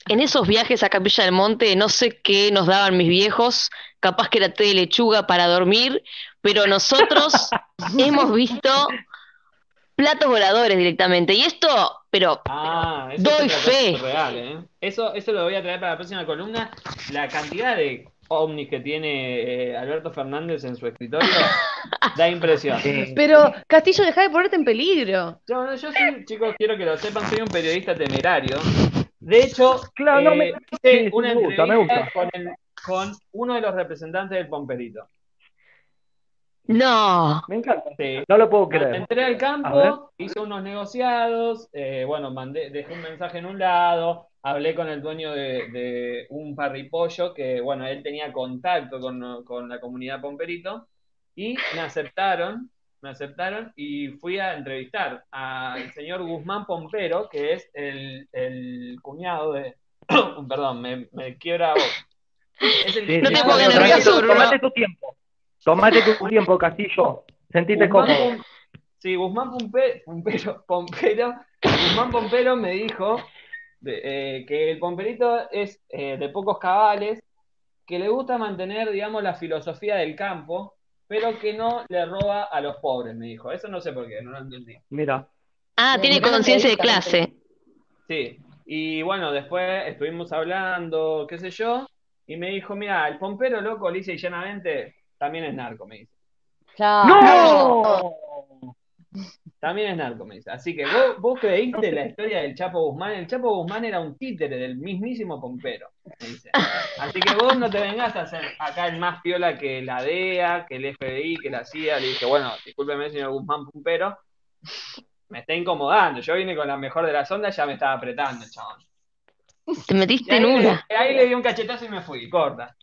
en esos viajes a Capilla del Monte, no sé qué nos daban mis viejos, capaz que era té de lechuga para dormir, pero nosotros hemos visto platos voladores directamente. Y esto, pero Ah, eso Doy fe. real, ¿eh? Eso, eso lo voy a traer para la próxima columna. La cantidad de ovnis que tiene eh, Alberto Fernández en su escritorio da impresión. Pero, Castillo, deja de ponerte en peligro. Yo, no, yo soy, chicos, quiero que lo sepan, soy un periodista temerario. De hecho, Claro, no, me- eh, hice sí, una me gusta, me entrevista gusta. Con, el- con uno de los representantes del Pomperito. no. Me encanta. Sí. No lo puedo Me creer. entré al campo, hice unos negociados, eh, bueno, mandé, dejé un mensaje en un lado, hablé con el dueño de, de un parripollo que, bueno, él tenía contacto con, con la comunidad Pomperito y me aceptaron, me aceptaron y fui a entrevistar al señor Guzmán Pompero, que es el, el cuñado de... Perdón, me, me quiebra vos. Es el Sí, No te pongas nervioso. Tomate tu tiempo. Tomate tu tiempo, Castillo. Sentite Guzmán cómodo. Sí, Guzmán Pompe- Pompero, Pompero, Guzmán Pompero me dijo de- eh, que el pomperito es eh, de pocos cabales, que le gusta mantener, digamos, la filosofía del campo, pero que no le roba a los pobres, me dijo. Eso no sé por qué, no lo entendí. Mira. Ah, tiene conciencia de clase. Sí, y bueno, después estuvimos hablando, qué sé yo, y me dijo, mira, el pompero loco, lisa y llanamente, también es narco, me dice. ¡No! También es narco, me dice. Así que vos, vos creíste la historia del Chapo Guzmán. El Chapo Guzmán era un títere del mismísimo Pompero, me dice. Así que vos no te vengas a hacer acá el más piola que la DEA, que el FBI, que la CIA. Le dije, bueno, discúlpeme, señor Guzmán Pompero. Me está incomodando. Yo vine con la mejor de las ondas, ya me estaba apretando el chabón. Te metiste ahí, en le, una. ahí le di un cachetazo y me fui, corta.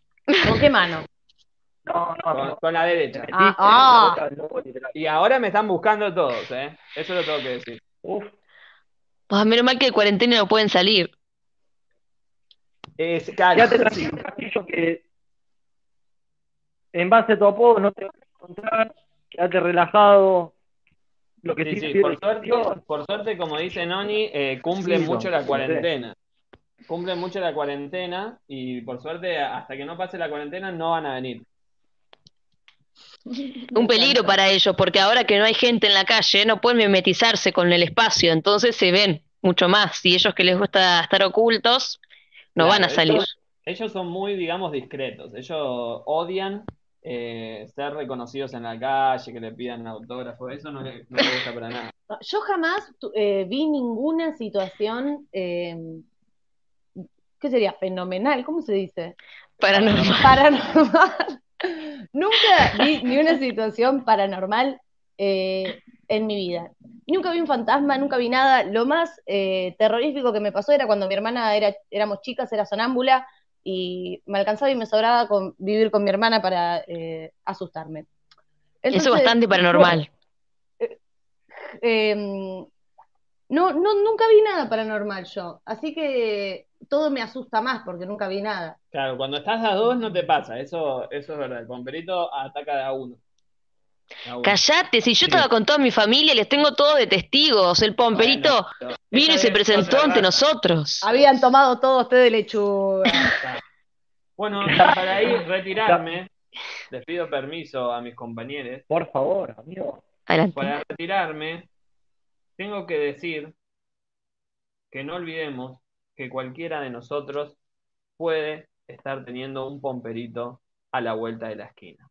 ¿Con qué mano? No, no, Con, la derecha. Ah, ah. Y ahora me están buscando todos, ¿eh? Eso lo tengo que decir. Uf. Ah, menos mal que de cuarentena no pueden salir. Es, claro, Quédate sí. tranquilo, Castillo, que en base a tu apodo no te vas a encontrar. Quédate relajado. Lo que Sí, sí, sí, por es suerte, Dios. por suerte, como dice Noni, eh, cumplen Sí, mucho no, la cuarentena. Cumplen mucho la cuarentena y por suerte, hasta que no pase la cuarentena, no van a venir. Un peligro para ellos, porque ahora que no hay gente en la calle, no pueden mimetizarse con el espacio, entonces se ven mucho más. Y ellos que les gusta estar ocultos, no Claro, van a salir. Ellos, ellos son muy, digamos, discretos. Ellos odian eh, ser reconocidos en la calle, que le pidan autógrafo. Eso no les, no les gusta para nada. Yo jamás eh, vi ninguna situación, eh, ¿qué sería? Fenomenal, ¿cómo se dice? Paranormal. Paranormal. Nunca vi ni una situación paranormal eh, en mi vida. Nunca vi un fantasma, nunca vi nada. Lo más eh, terrorífico que me pasó era cuando mi hermana era, éramos chicas, era sonámbula, y me alcanzaba y me sobraba con, vivir con mi hermana para eh, asustarme. Eso es Entonces, bastante paranormal. no, no, nunca vi nada paranormal yo, así que todo me asusta más porque nunca vi nada. Claro, cuando estás a dos no te pasa. Eso, eso es verdad. El pomperito ataca de a uno. A uno. Callate, si yo estaba con toda mi familia, les tengo todo de testigos. El pomperito Bueno, pero vino y se es presentó ante nosotros. Habían tomado todos té de lechuga. Bueno, para ir retirarme, les pido permiso a mis compañeros. Por favor, amigo. Adelante. Para retirarme, tengo que decir que no olvidemos que cualquiera de nosotros puede estar teniendo un pomperito a la vuelta de la esquina.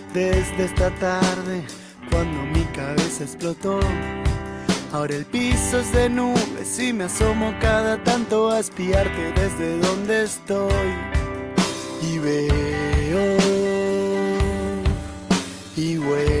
desde esta tarde cuando mi cabeza explotó. Ahora el piso es de nubes y me asomo cada tanto a espiarte desde donde estoy. Y veo y vuelo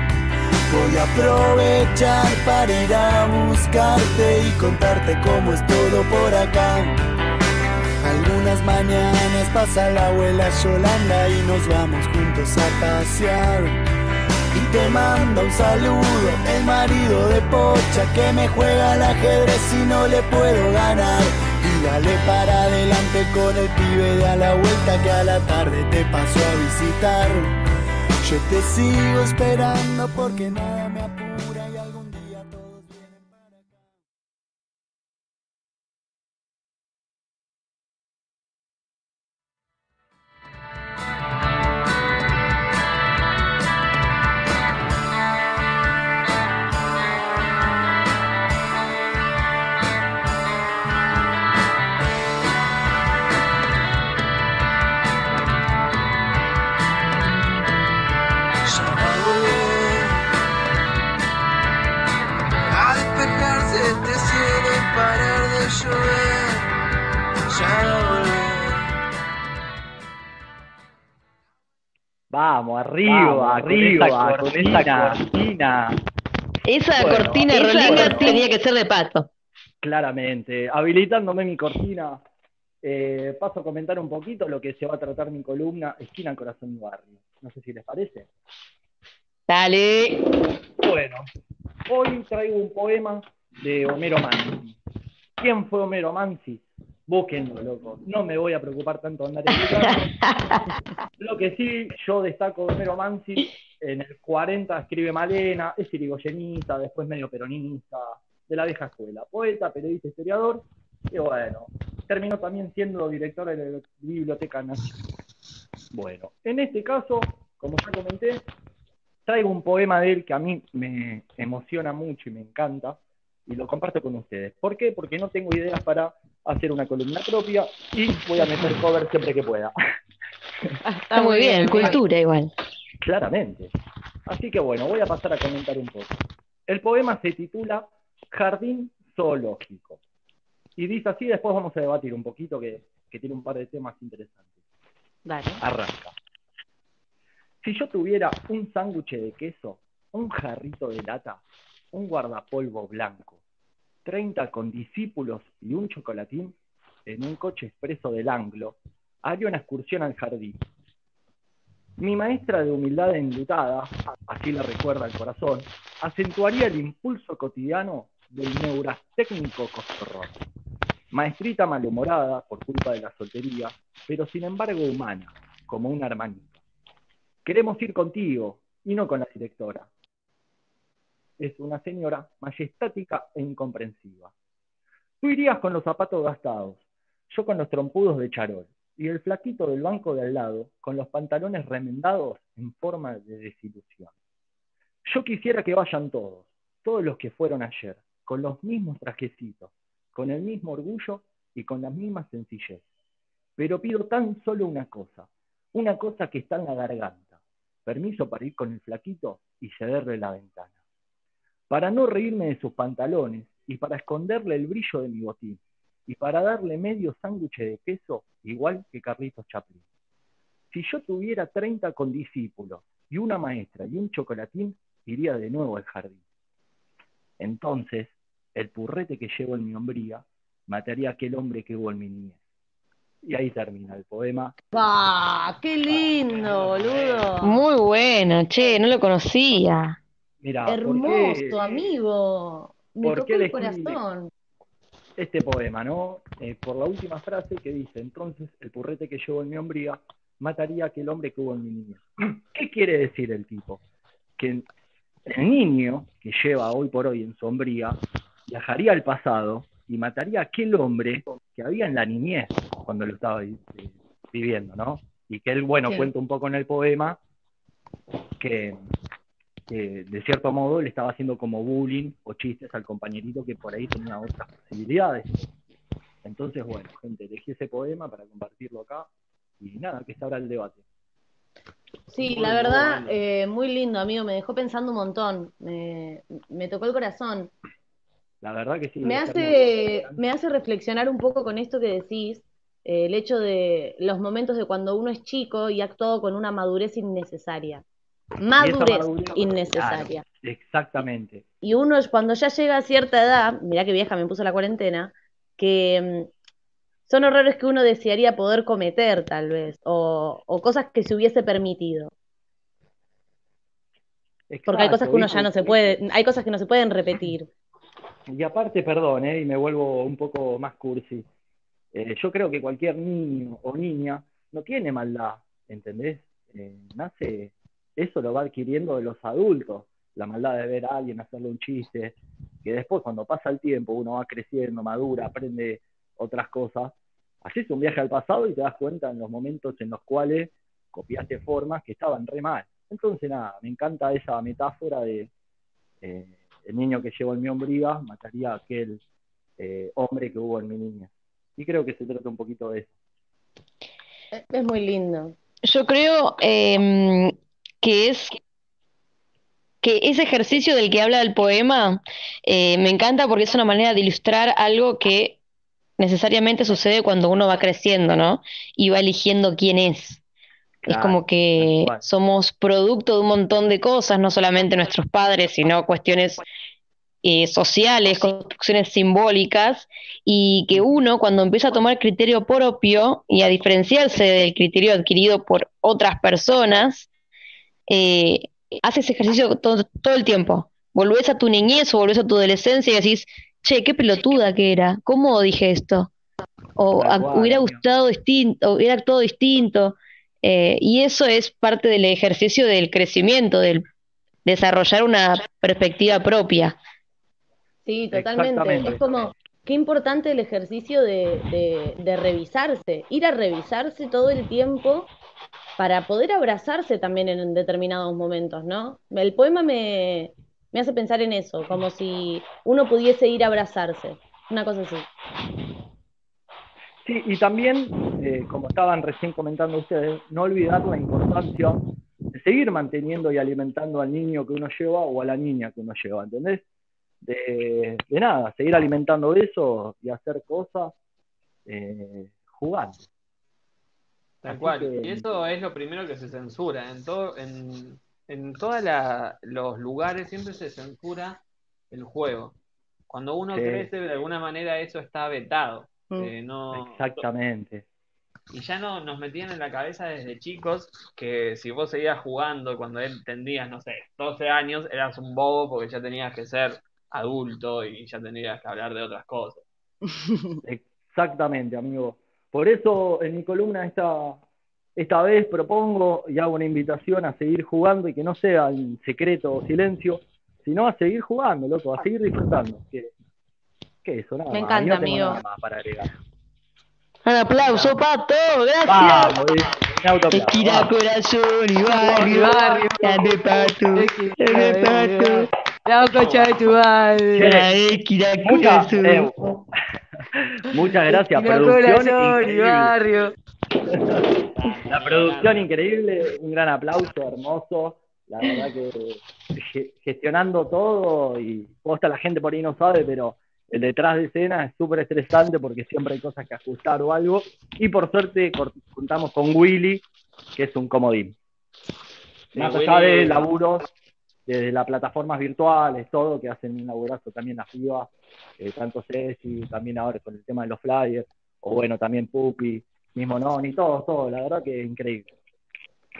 Voy a aprovechar para ir a buscarte y contarte cómo es todo por acá. Algunas mañanas pasa la abuela Yolanda y nos vamos juntos a pasear. Y te manda un saludo el marido de Pocha que me juega al ajedrez y no le puedo ganar. Y dale para adelante con el pibe de a la vuelta que a la tarde te pasó a visitar. Yo te sigo esperando porque nada Con esa esa cortina. Esa Bueno, cortina esa rolinga cortina- tenía que ser de pato. Claramente, habilitándome mi cortina, eh, paso a comentar un poquito lo que se va a tratar mi columna Esquina Corazón y Barrio. No sé si les parece. Dale. Bueno, hoy traigo un poema de Homero Mansi. ¿Quién fue Homero Mansi? Búsquenlo, loco. No me voy a preocupar tanto de andar explicando. Lo que sí, yo destaco de Homero Mansi, en el 40 escribe Malena, es irigoyenista, después medio peronista, de la vieja escuela. Poeta, periodista, historiador, y bueno, terminó también siendo director de la Biblioteca Nacional. Bueno, en este caso, como ya comenté, traigo un poema de él que a mí me emociona mucho y me encanta, y lo comparto con ustedes. ¿Por qué? Porque no tengo ideas para hacer una columna propia y voy a meter cover siempre que pueda. Está muy bien, cultura igual. Claramente. Así que bueno, voy a pasar a comentar un poco. El poema se titula Jardín Zoológico. Y dice así, después vamos a debatir un poquito que, que tiene un par de temas interesantes. Dale. Arranca. Si yo tuviera un sándwich de queso, un jarrito de lata, un guardapolvo blanco, 30 condiscípulos y un chocolatín, en un coche expreso del Anglo, haría una excursión al jardín. Mi maestra de humildad enlutada, así la recuerda el corazón, acentuaría el impulso cotidiano del neurastécnico coscorrón. Maestrita malhumorada por culpa de la soltería, pero sin embargo humana, como una hermanita. Queremos ir contigo y no con la directora. Es una señora majestática e incomprensiva. Tú irías con los zapatos gastados, yo con los trompudos de charol, y el flaquito del banco de al lado con los pantalones remendados en forma de desilusión. Yo quisiera que vayan todos, todos los que fueron ayer, con los mismos trajecitos, con el mismo orgullo y con la misma sencillez. Pero pido tan solo una cosa, una cosa que está en la garganta. Permiso para ir con el flaquito y cederle la ventana. Para no reírme de sus pantalones y para esconderle el brillo de mi botín y para darle medio sándwich de queso igual que Carlitos Chaplin. Si yo tuviera 30 condiscípulos y una maestra y un chocolatín, iría de nuevo al jardín. Entonces, el purrete que llevo en mi hombría mataría a aquel hombre que hubo en mi niñez. Y ahí termina el poema. ¡Ah! ¡Qué lindo, boludo! Muy bueno, che, no lo conocía. Mira, ¿por Hermoso, qué amigo. Me por tocó qué el corazón. este poema, ¿no? Eh, por la última frase que dice, entonces el purrete que llevo en mi hombría mataría a aquel hombre que hubo en mi niñez. ¿Qué quiere decir el tipo? Que el niño que lleva hoy por hoy en su hombría viajaría al pasado y mataría a aquel hombre que había en la niñez cuando lo estaba eh, viviendo, ¿no? Y que él, bueno, Sí. cuenta un poco en el poema que, que, de cierto modo le estaba haciendo como bullying o chistes al compañerito que por ahí tenía otras posibilidades. Entonces, bueno, gente, elegí ese poema para compartirlo acá y nada, que se abra el debate. Sí, la verdad, eh, muy lindo, amigo. Me dejó pensando un montón. Me, me tocó el corazón. La verdad que sí. Me hace, me hace reflexionar un poco con esto que decís, eh, el hecho de los momentos de cuando uno es chico y ha actuado con una madurez innecesaria. Madurez innecesaria. Claro, exactamente. Y uno es- cuando ya llega a cierta edad, mirá que vieja me puso la cuarentena, que mm, son errores que uno desearía poder cometer tal vez, o, o cosas que se hubiese permitido. Porque hay cosas que uno ya no se puede, hay cosas que no se pueden repetir. Y aparte, perdón, eh, y me vuelvo un poco más cursi. eh, yo creo que cualquier niño o niña no tiene maldad, ¿entendés? Eh, nace, eso lo va adquiriendo de los adultos, la maldad de ver a alguien hacerle un chiste, que después cuando pasa el tiempo uno va creciendo, madura, aprende otras cosas, haces un viaje al pasado y te das cuenta en los momentos en los cuales copiaste formas que estaban re mal. Entonces nada, me encanta esa metáfora de eh, el niño que llevo en mi hombría mataría a aquel eh, hombre que hubo en mi niña. Y creo que se trata un poquito de eso. Es muy lindo. Yo creo em, que es que ese ejercicio del que habla el poema eh, me encanta porque es una manera de ilustrar algo que necesariamente sucede cuando uno va creciendo, ¿no? Y va eligiendo quién es. Es como que somos producto de un montón de cosas, no solamente nuestros padres, sino cuestiones eh, sociales, construcciones simbólicas, y que uno cuando empieza a tomar criterio propio y a diferenciarse del criterio adquirido por otras personas, eh, hace ese ejercicio todo, todo el tiempo. Volvés a tu niñez o volvés a tu adolescencia y decís, che, qué pelotuda que era, ¿cómo dije esto? O a- hubiera gustado distinto, hubiera actuado distinto. Eh, y eso es parte del ejercicio del crecimiento, del desarrollar una perspectiva propia. Sí, totalmente. Es como, qué importante el ejercicio de, de, de revisarse, ir a revisarse todo el tiempo para poder abrazarse también en determinados momentos, ¿no? El poema me, me hace pensar en eso, como si uno pudiese ir a abrazarse, una cosa así. Sí, y también, eh, como estaban recién comentando ustedes, no olvidar la importancia de seguir manteniendo y alimentando al niño que uno lleva o a la niña que uno lleva, ¿entendés? De, nada, seguir alimentando eso y hacer cosas eh, jugando. Tal Así cual. que- Y eso es lo primero que se censura. En todo, en, en todos los lugares siempre se censura el juego. Cuando uno Sí. crece, de alguna manera eso está vetado. Mm. Eh, no, Exactamente. y ya no nos metían en la cabeza desde chicos que si vos seguías jugando cuando él tendrías, no sé, 12 años, eras un bobo porque ya tenías que ser adulto y ya tendrías que hablar de otras cosas. Exactamente, amigo. Por eso en mi columna esta, esta vez propongo y hago una invitación a seguir jugando y que no sea en secreto o silencio, sino a seguir jugando, loco, a seguir disfrutando. Que, que eso, nada Me más. encanta, no amigo. nada más para agregar. Un aplauso, Pato, gracias. Vamos, eh, Esquina, vamos. corazón y barrio. Barrio. Grande Pato, grande Pato. La concha de tu madre. Esquina, Muchas, corazón. Muchas gracias, producción. corazón increíble. barrio. La producción increíble, un gran aplauso, hermoso. La verdad que ge- gestionando todo y posta la gente por ahí no sabe, pero el detrás de escena es súper estresante porque siempre hay cosas que ajustar o algo. Y por suerte contamos con Willy, que es un comodín. Más allá de laburos, desde las plataformas virtuales, todo, que hacen un laburazo también las pibas, eh, tanto Ceci, también ahora con el tema de los flyers, o bueno, también Pupi, mismo Noni, todo, todo, la verdad que es increíble.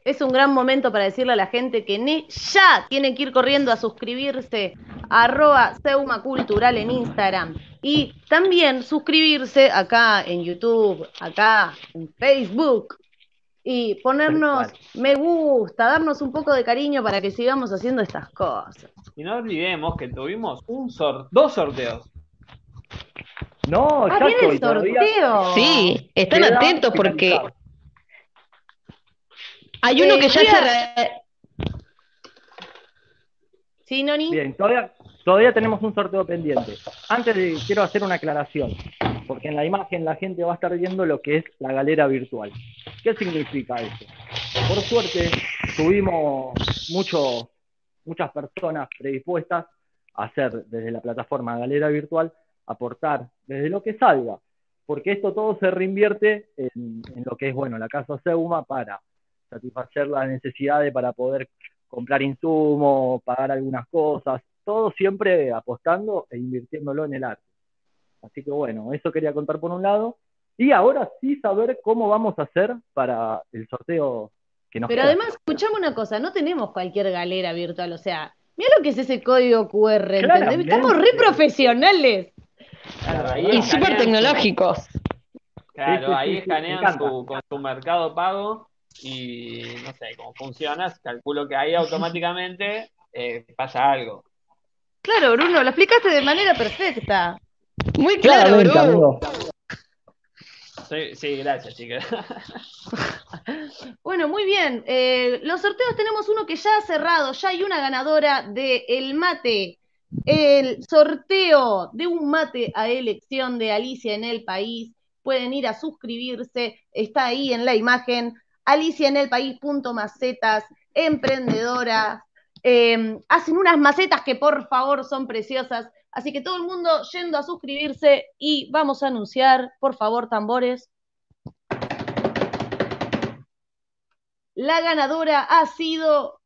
Es un gran momento para decirle a la gente que ya tiene que ir corriendo a suscribirse arroba Seuma Cultural en Instagram. Y también suscribirse acá en YouTube, acá en Facebook. Y ponernos me gusta, darnos un poco de cariño para que sigamos haciendo estas cosas. Y no olvidemos que tuvimos un sor dos sorteos. No, Ah, viene el sorteo. Sí, están Queda atentos porque hay uno Eh, que ya se... ¿Sí, Noni? Bien, todavía, todavía tenemos un sorteo pendiente. Antes de, quiero hacer una aclaración, porque en la imagen la gente va a estar viendo lo que es la galera virtual. ¿Qué significa eso? Por suerte, tuvimos muchas personas predispuestas a hacer desde la plataforma Galera Virtual, aportar desde lo que salga, porque esto todo se reinvierte en, en lo que es, bueno, la casa Seuma para satisfacer las necesidades para poder comprar insumos, pagar algunas cosas, todo siempre apostando e invirtiéndolo en el arte. Así que bueno, eso quería contar por un lado. Y ahora sí saber cómo vamos a hacer para el sorteo que nos Pero queda. además, escuchame una cosa, no tenemos cualquier galera virtual, o sea, mira lo que es ese código QR, ¿entendés? Estamos re profesionales. Claro, Y súper tecnológicos. Claro, Sí, sí, ahí sí, sí, me escanean su, con su mercado pago y no sé cómo funciona. Calculo que ahí automáticamente eh, pasa algo. Claro, Bruno, lo explicaste de manera perfecta. Muy claro, Claramente, Amigo. Sí, gracias, chicas. Bueno, muy bien. Eh, los sorteos tenemos uno que ya ha cerrado, ya hay una ganadora de el mate, el sorteo de un mate a elección de Alicia en el país. Pueden ir a suscribirse, está ahí en la imagen, aliciaenelpaís.macetas, emprendedoras. eh, hacen unas macetas que por favor son preciosas. Así que todo el mundo yendo a suscribirse y vamos a anunciar, por favor, tambores. La ganadora ha sido.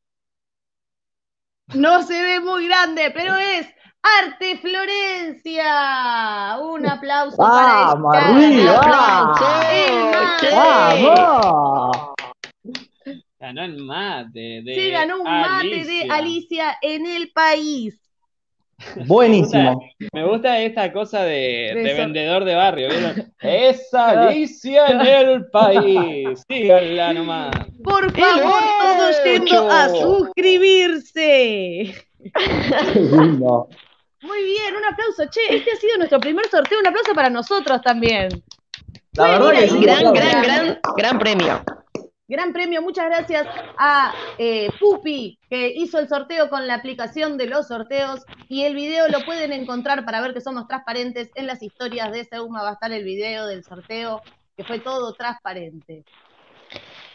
No se ve muy grande, pero es Arte Florencia. Un aplauso ¡Vamos, para! El mate. ¡Vamos! Ganó el mate de Sí, ganó un mate de Alicia en el país. Buenísimo. Me gusta esta cosa de, De de eso. vendedor de barrio. ¿vieron? Es Alicia en el país. Síganla nomás. Por favor, todos yendo a suscribirse. Qué lindo. Muy bien, un aplauso. Che, este ha sido nuestro primer sorteo. Un aplauso para nosotros también. La verdad Gran, gran, gran, gran premio. Gran premio, muchas gracias a eh, Pupi, que hizo el sorteo con la aplicación de los sorteos. Y el video lo pueden encontrar para ver que somos transparentes. En las historias de Seuma va a estar el video del sorteo, que fue todo transparente.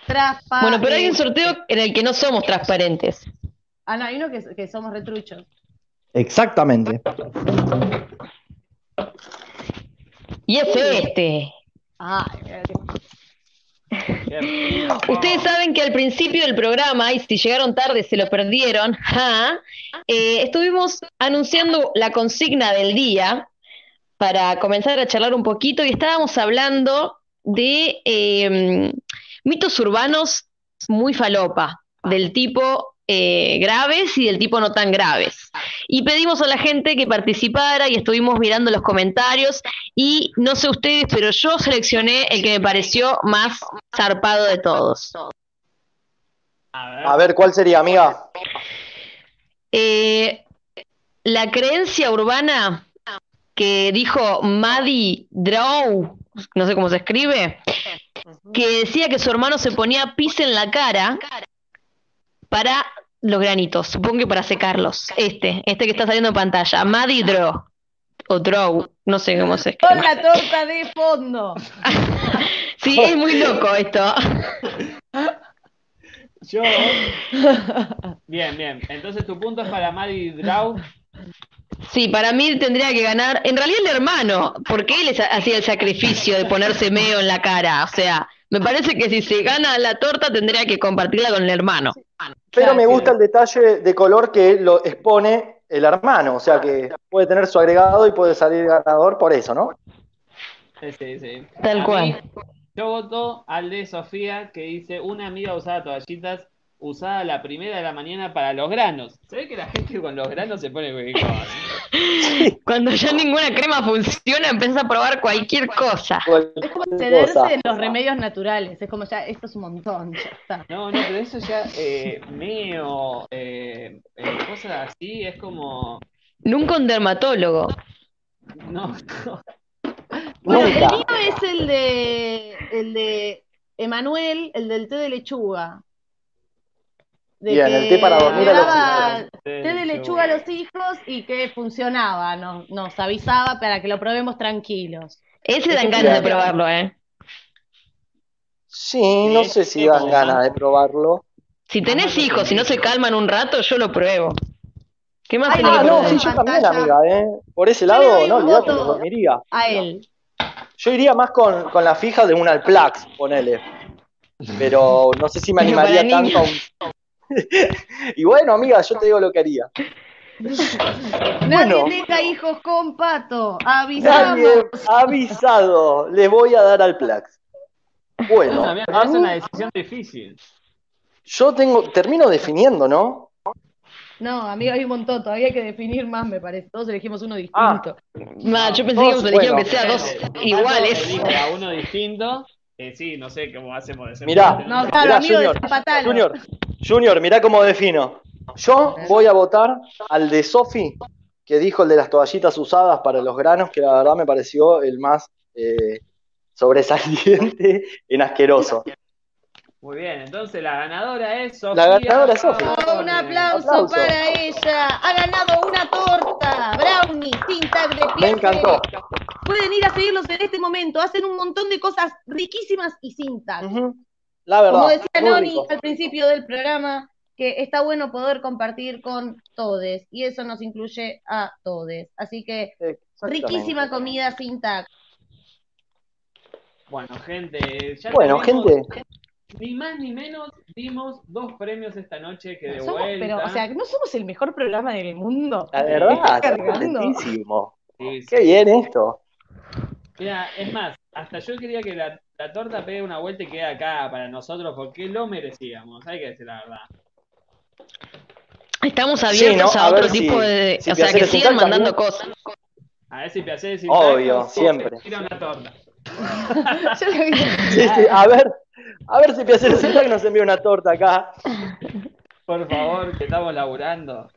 Transparente. Bueno, pero hay un sorteo en el que no somos transparentes. Ah, no, hay uno que, que somos retruchos. Exactamente. Y es este. Ah, Ustedes saben que al principio del programa, y si llegaron tarde se lo perdieron, eh, estuvimos anunciando la consigna del día para comenzar a charlar un poquito y estábamos hablando de eh, mitos urbanos muy falopa, del tipo eh, graves y del tipo no tan graves. Y pedimos a la gente que participara y estuvimos mirando los comentarios y no sé ustedes, pero yo seleccioné el que me pareció más zarpado de todos. A ver, ¿cuál sería, amiga? Eh, la creencia urbana que dijo Maddie Draw, no sé cómo se escribe, que decía que su hermano se ponía pis en la cara para los granitos, supongo que para secarlos. Este, este que está saliendo en pantalla, Maddie Draw, o Draw, no sé cómo se escribe. Con la torta de fondo. Sí, es muy loco esto. Yo. Bien, bien. Entonces tu punto es para Maddie Draw. Sí, para mí tendría que ganar, en realidad el hermano, porque él es- hacía el sacrificio de ponerse medio en la cara, o sea, me parece que si se gana la torta tendría que compartirla con el hermano. Pero me gusta el detalle de color que lo expone el hermano, o sea que puede tener su agregado y puede salir ganador por eso, ¿no? Sí, sí, sí. Tal cual. mí, yo voto al de Sofía que dice: Una amiga usaba toallitas usada la primera de la mañana para los granos. Se ve que la gente con los granos se pone cualquier cosa. Cuando ya ninguna crema funciona, empieza a probar cualquier cosa. Es como cederse en los remedios naturales. Es como ya, esto es un montón. Ya está. No, no, pero eso ya, eh, meo, eh, eh, cosas así, es como. Nunca un dermatólogo. No, no. Bueno, el mío es el de el de Emanuel, el del té de lechuga. De Bien, el té para dormir le a los daba hijos. té de lechuga a los hijos y que funcionaba, nos, nos avisaba para que lo probemos tranquilos. Ese dan ganas de probarlo, ¿eh? Sí, no sé si dan ganas de probarlo. Si tenés hijos y no se calman un rato, yo lo pruebo. ¿Qué más Ay, Ah, que no, sí, yo también, amiga, ¿eh? Por ese lado, no, olvidate, me dormiría. A él. Yo iría más con, con la fija de un Alplax, ponele. Pero no sé si me animaría tanto a un... y bueno, amiga, yo te digo lo que haría. Nadie Bueno. deja hijos con pato. Avisamos. Nadie avisado, les voy a dar Alplax. Bueno, Amigo, a es una decisión difícil. yo tengo, termino definiendo, ¿no? No, amigo, hay un montón. Todavía hay que definir más, me parece. Todos elegimos uno Ah. distinto. Ma, yo pensé que íbamos a elegir Bueno. aunque sea dos iguales. A uno distinto. Eh, sí, no sé cómo hacemos de ser Mirá, No, sé. claro, Mirá, amigo, Junior, desempatalo. Junior, Junior, mirá cómo defino. Yo voy a votar al de Sofi, que dijo el de las toallitas usadas para los granos, que la verdad me pareció el más eh, sobresaliente en asqueroso. Muy bien, entonces la ganadora es Sofía. La ganadora es Sofi. Oh, un aplauso, Aplauso. para ella. Ha ganado una torta. Brownie, sin tag de Me piel. encantó. Pueden ir a seguirlos en este momento. Hacen un montón de cosas riquísimas y sin tag. La verdad, Como decía Noni al principio del programa, que está bueno poder compartir con todes. Y eso nos incluye a todes. Así que riquísima comida sin tag. Bueno, gente, ya Bueno, tenemos- gente, Ni más ni menos dimos dos premios esta noche que de Somos- vuelta. pero, o sea, no somos el mejor programa del mundo. la ¿Me verdad, estás está cargando? contentísimo. Sí, sí. Qué bien esto. Mira, es más, hasta yo quería que la, la torta pegue una vuelta y quede acá para nosotros porque lo merecíamos, hay que decir la verdad. Estamos Sí, abiertos ¿no? a A otro si- tipo de. si o sea, que sigan mandando también. cosas. A ver si Piacere sin Obvio, siempre. tira una torta. Yo lo vi. Sí, sí, a ver, a ver si Piacere Central nos envía una torta acá. Por favor, que estamos laburando.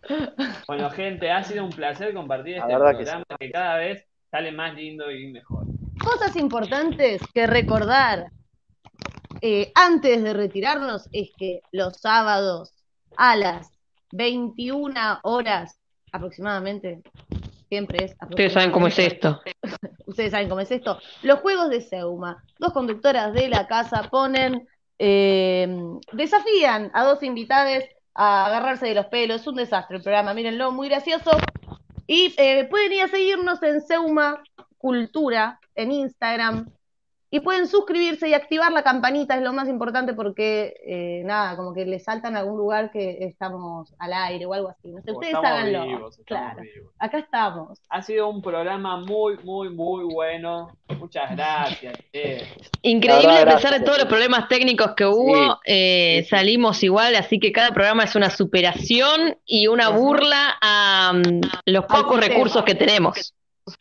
Bueno, gente, ha sido un placer compartir este verdad que programa que, cada vez sale más lindo y mejor. Cosas importantes que recordar eh, antes de retirarnos es que los sábados a las 21 horas aproximadamente, siempre es Ustedes saben cómo es esto. ustedes saben cómo es esto, los juegos de Seuma. Dos conductoras de la casa ponen, eh, desafían a dos invitadas a agarrarse de los pelos. Es un desastre el programa, mírenlo, muy gracioso. Y eh, pueden ir a seguirnos en Seuma Cultura en Instagram. Y pueden suscribirse y activar la campanita, es lo más importante porque, eh, nada, como que les salta en algún lugar que estamos al aire o algo así. No sé, O ustedes estamos háganlo. vivos, claro, vivos. acá estamos. Ha sido un programa muy, muy, muy bueno. Muchas gracias. eh. Increíble, verdad, a pesar de todos los problemas técnicos que hubo, eh, salimos igual, así que cada programa es una superación y una burla a mm, los pocos recursos que tenemos.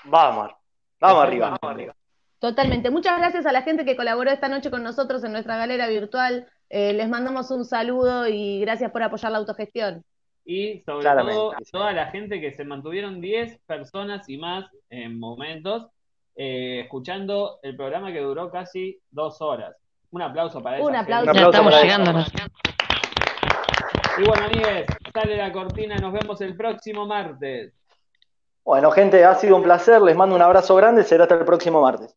Vamos, vamos arriba, vamos arriba. Totalmente. Muchas gracias a la gente que colaboró esta noche con nosotros en nuestra galera virtual. Eh, les mandamos un saludo y gracias por apoyar la autogestión. Y sobre Claramente, todo sí. toda la gente que se mantuvieron 10 personas y más en momentos eh, escuchando el programa que duró casi dos horas. Un aplauso para esa Un aplauso. Un Ya aplauso estamos llegando. Y bueno, amigues, sale la cortina. Nos vemos el próximo martes. Bueno, gente, ha sido un placer. Les mando un abrazo grande. Será hasta el próximo martes.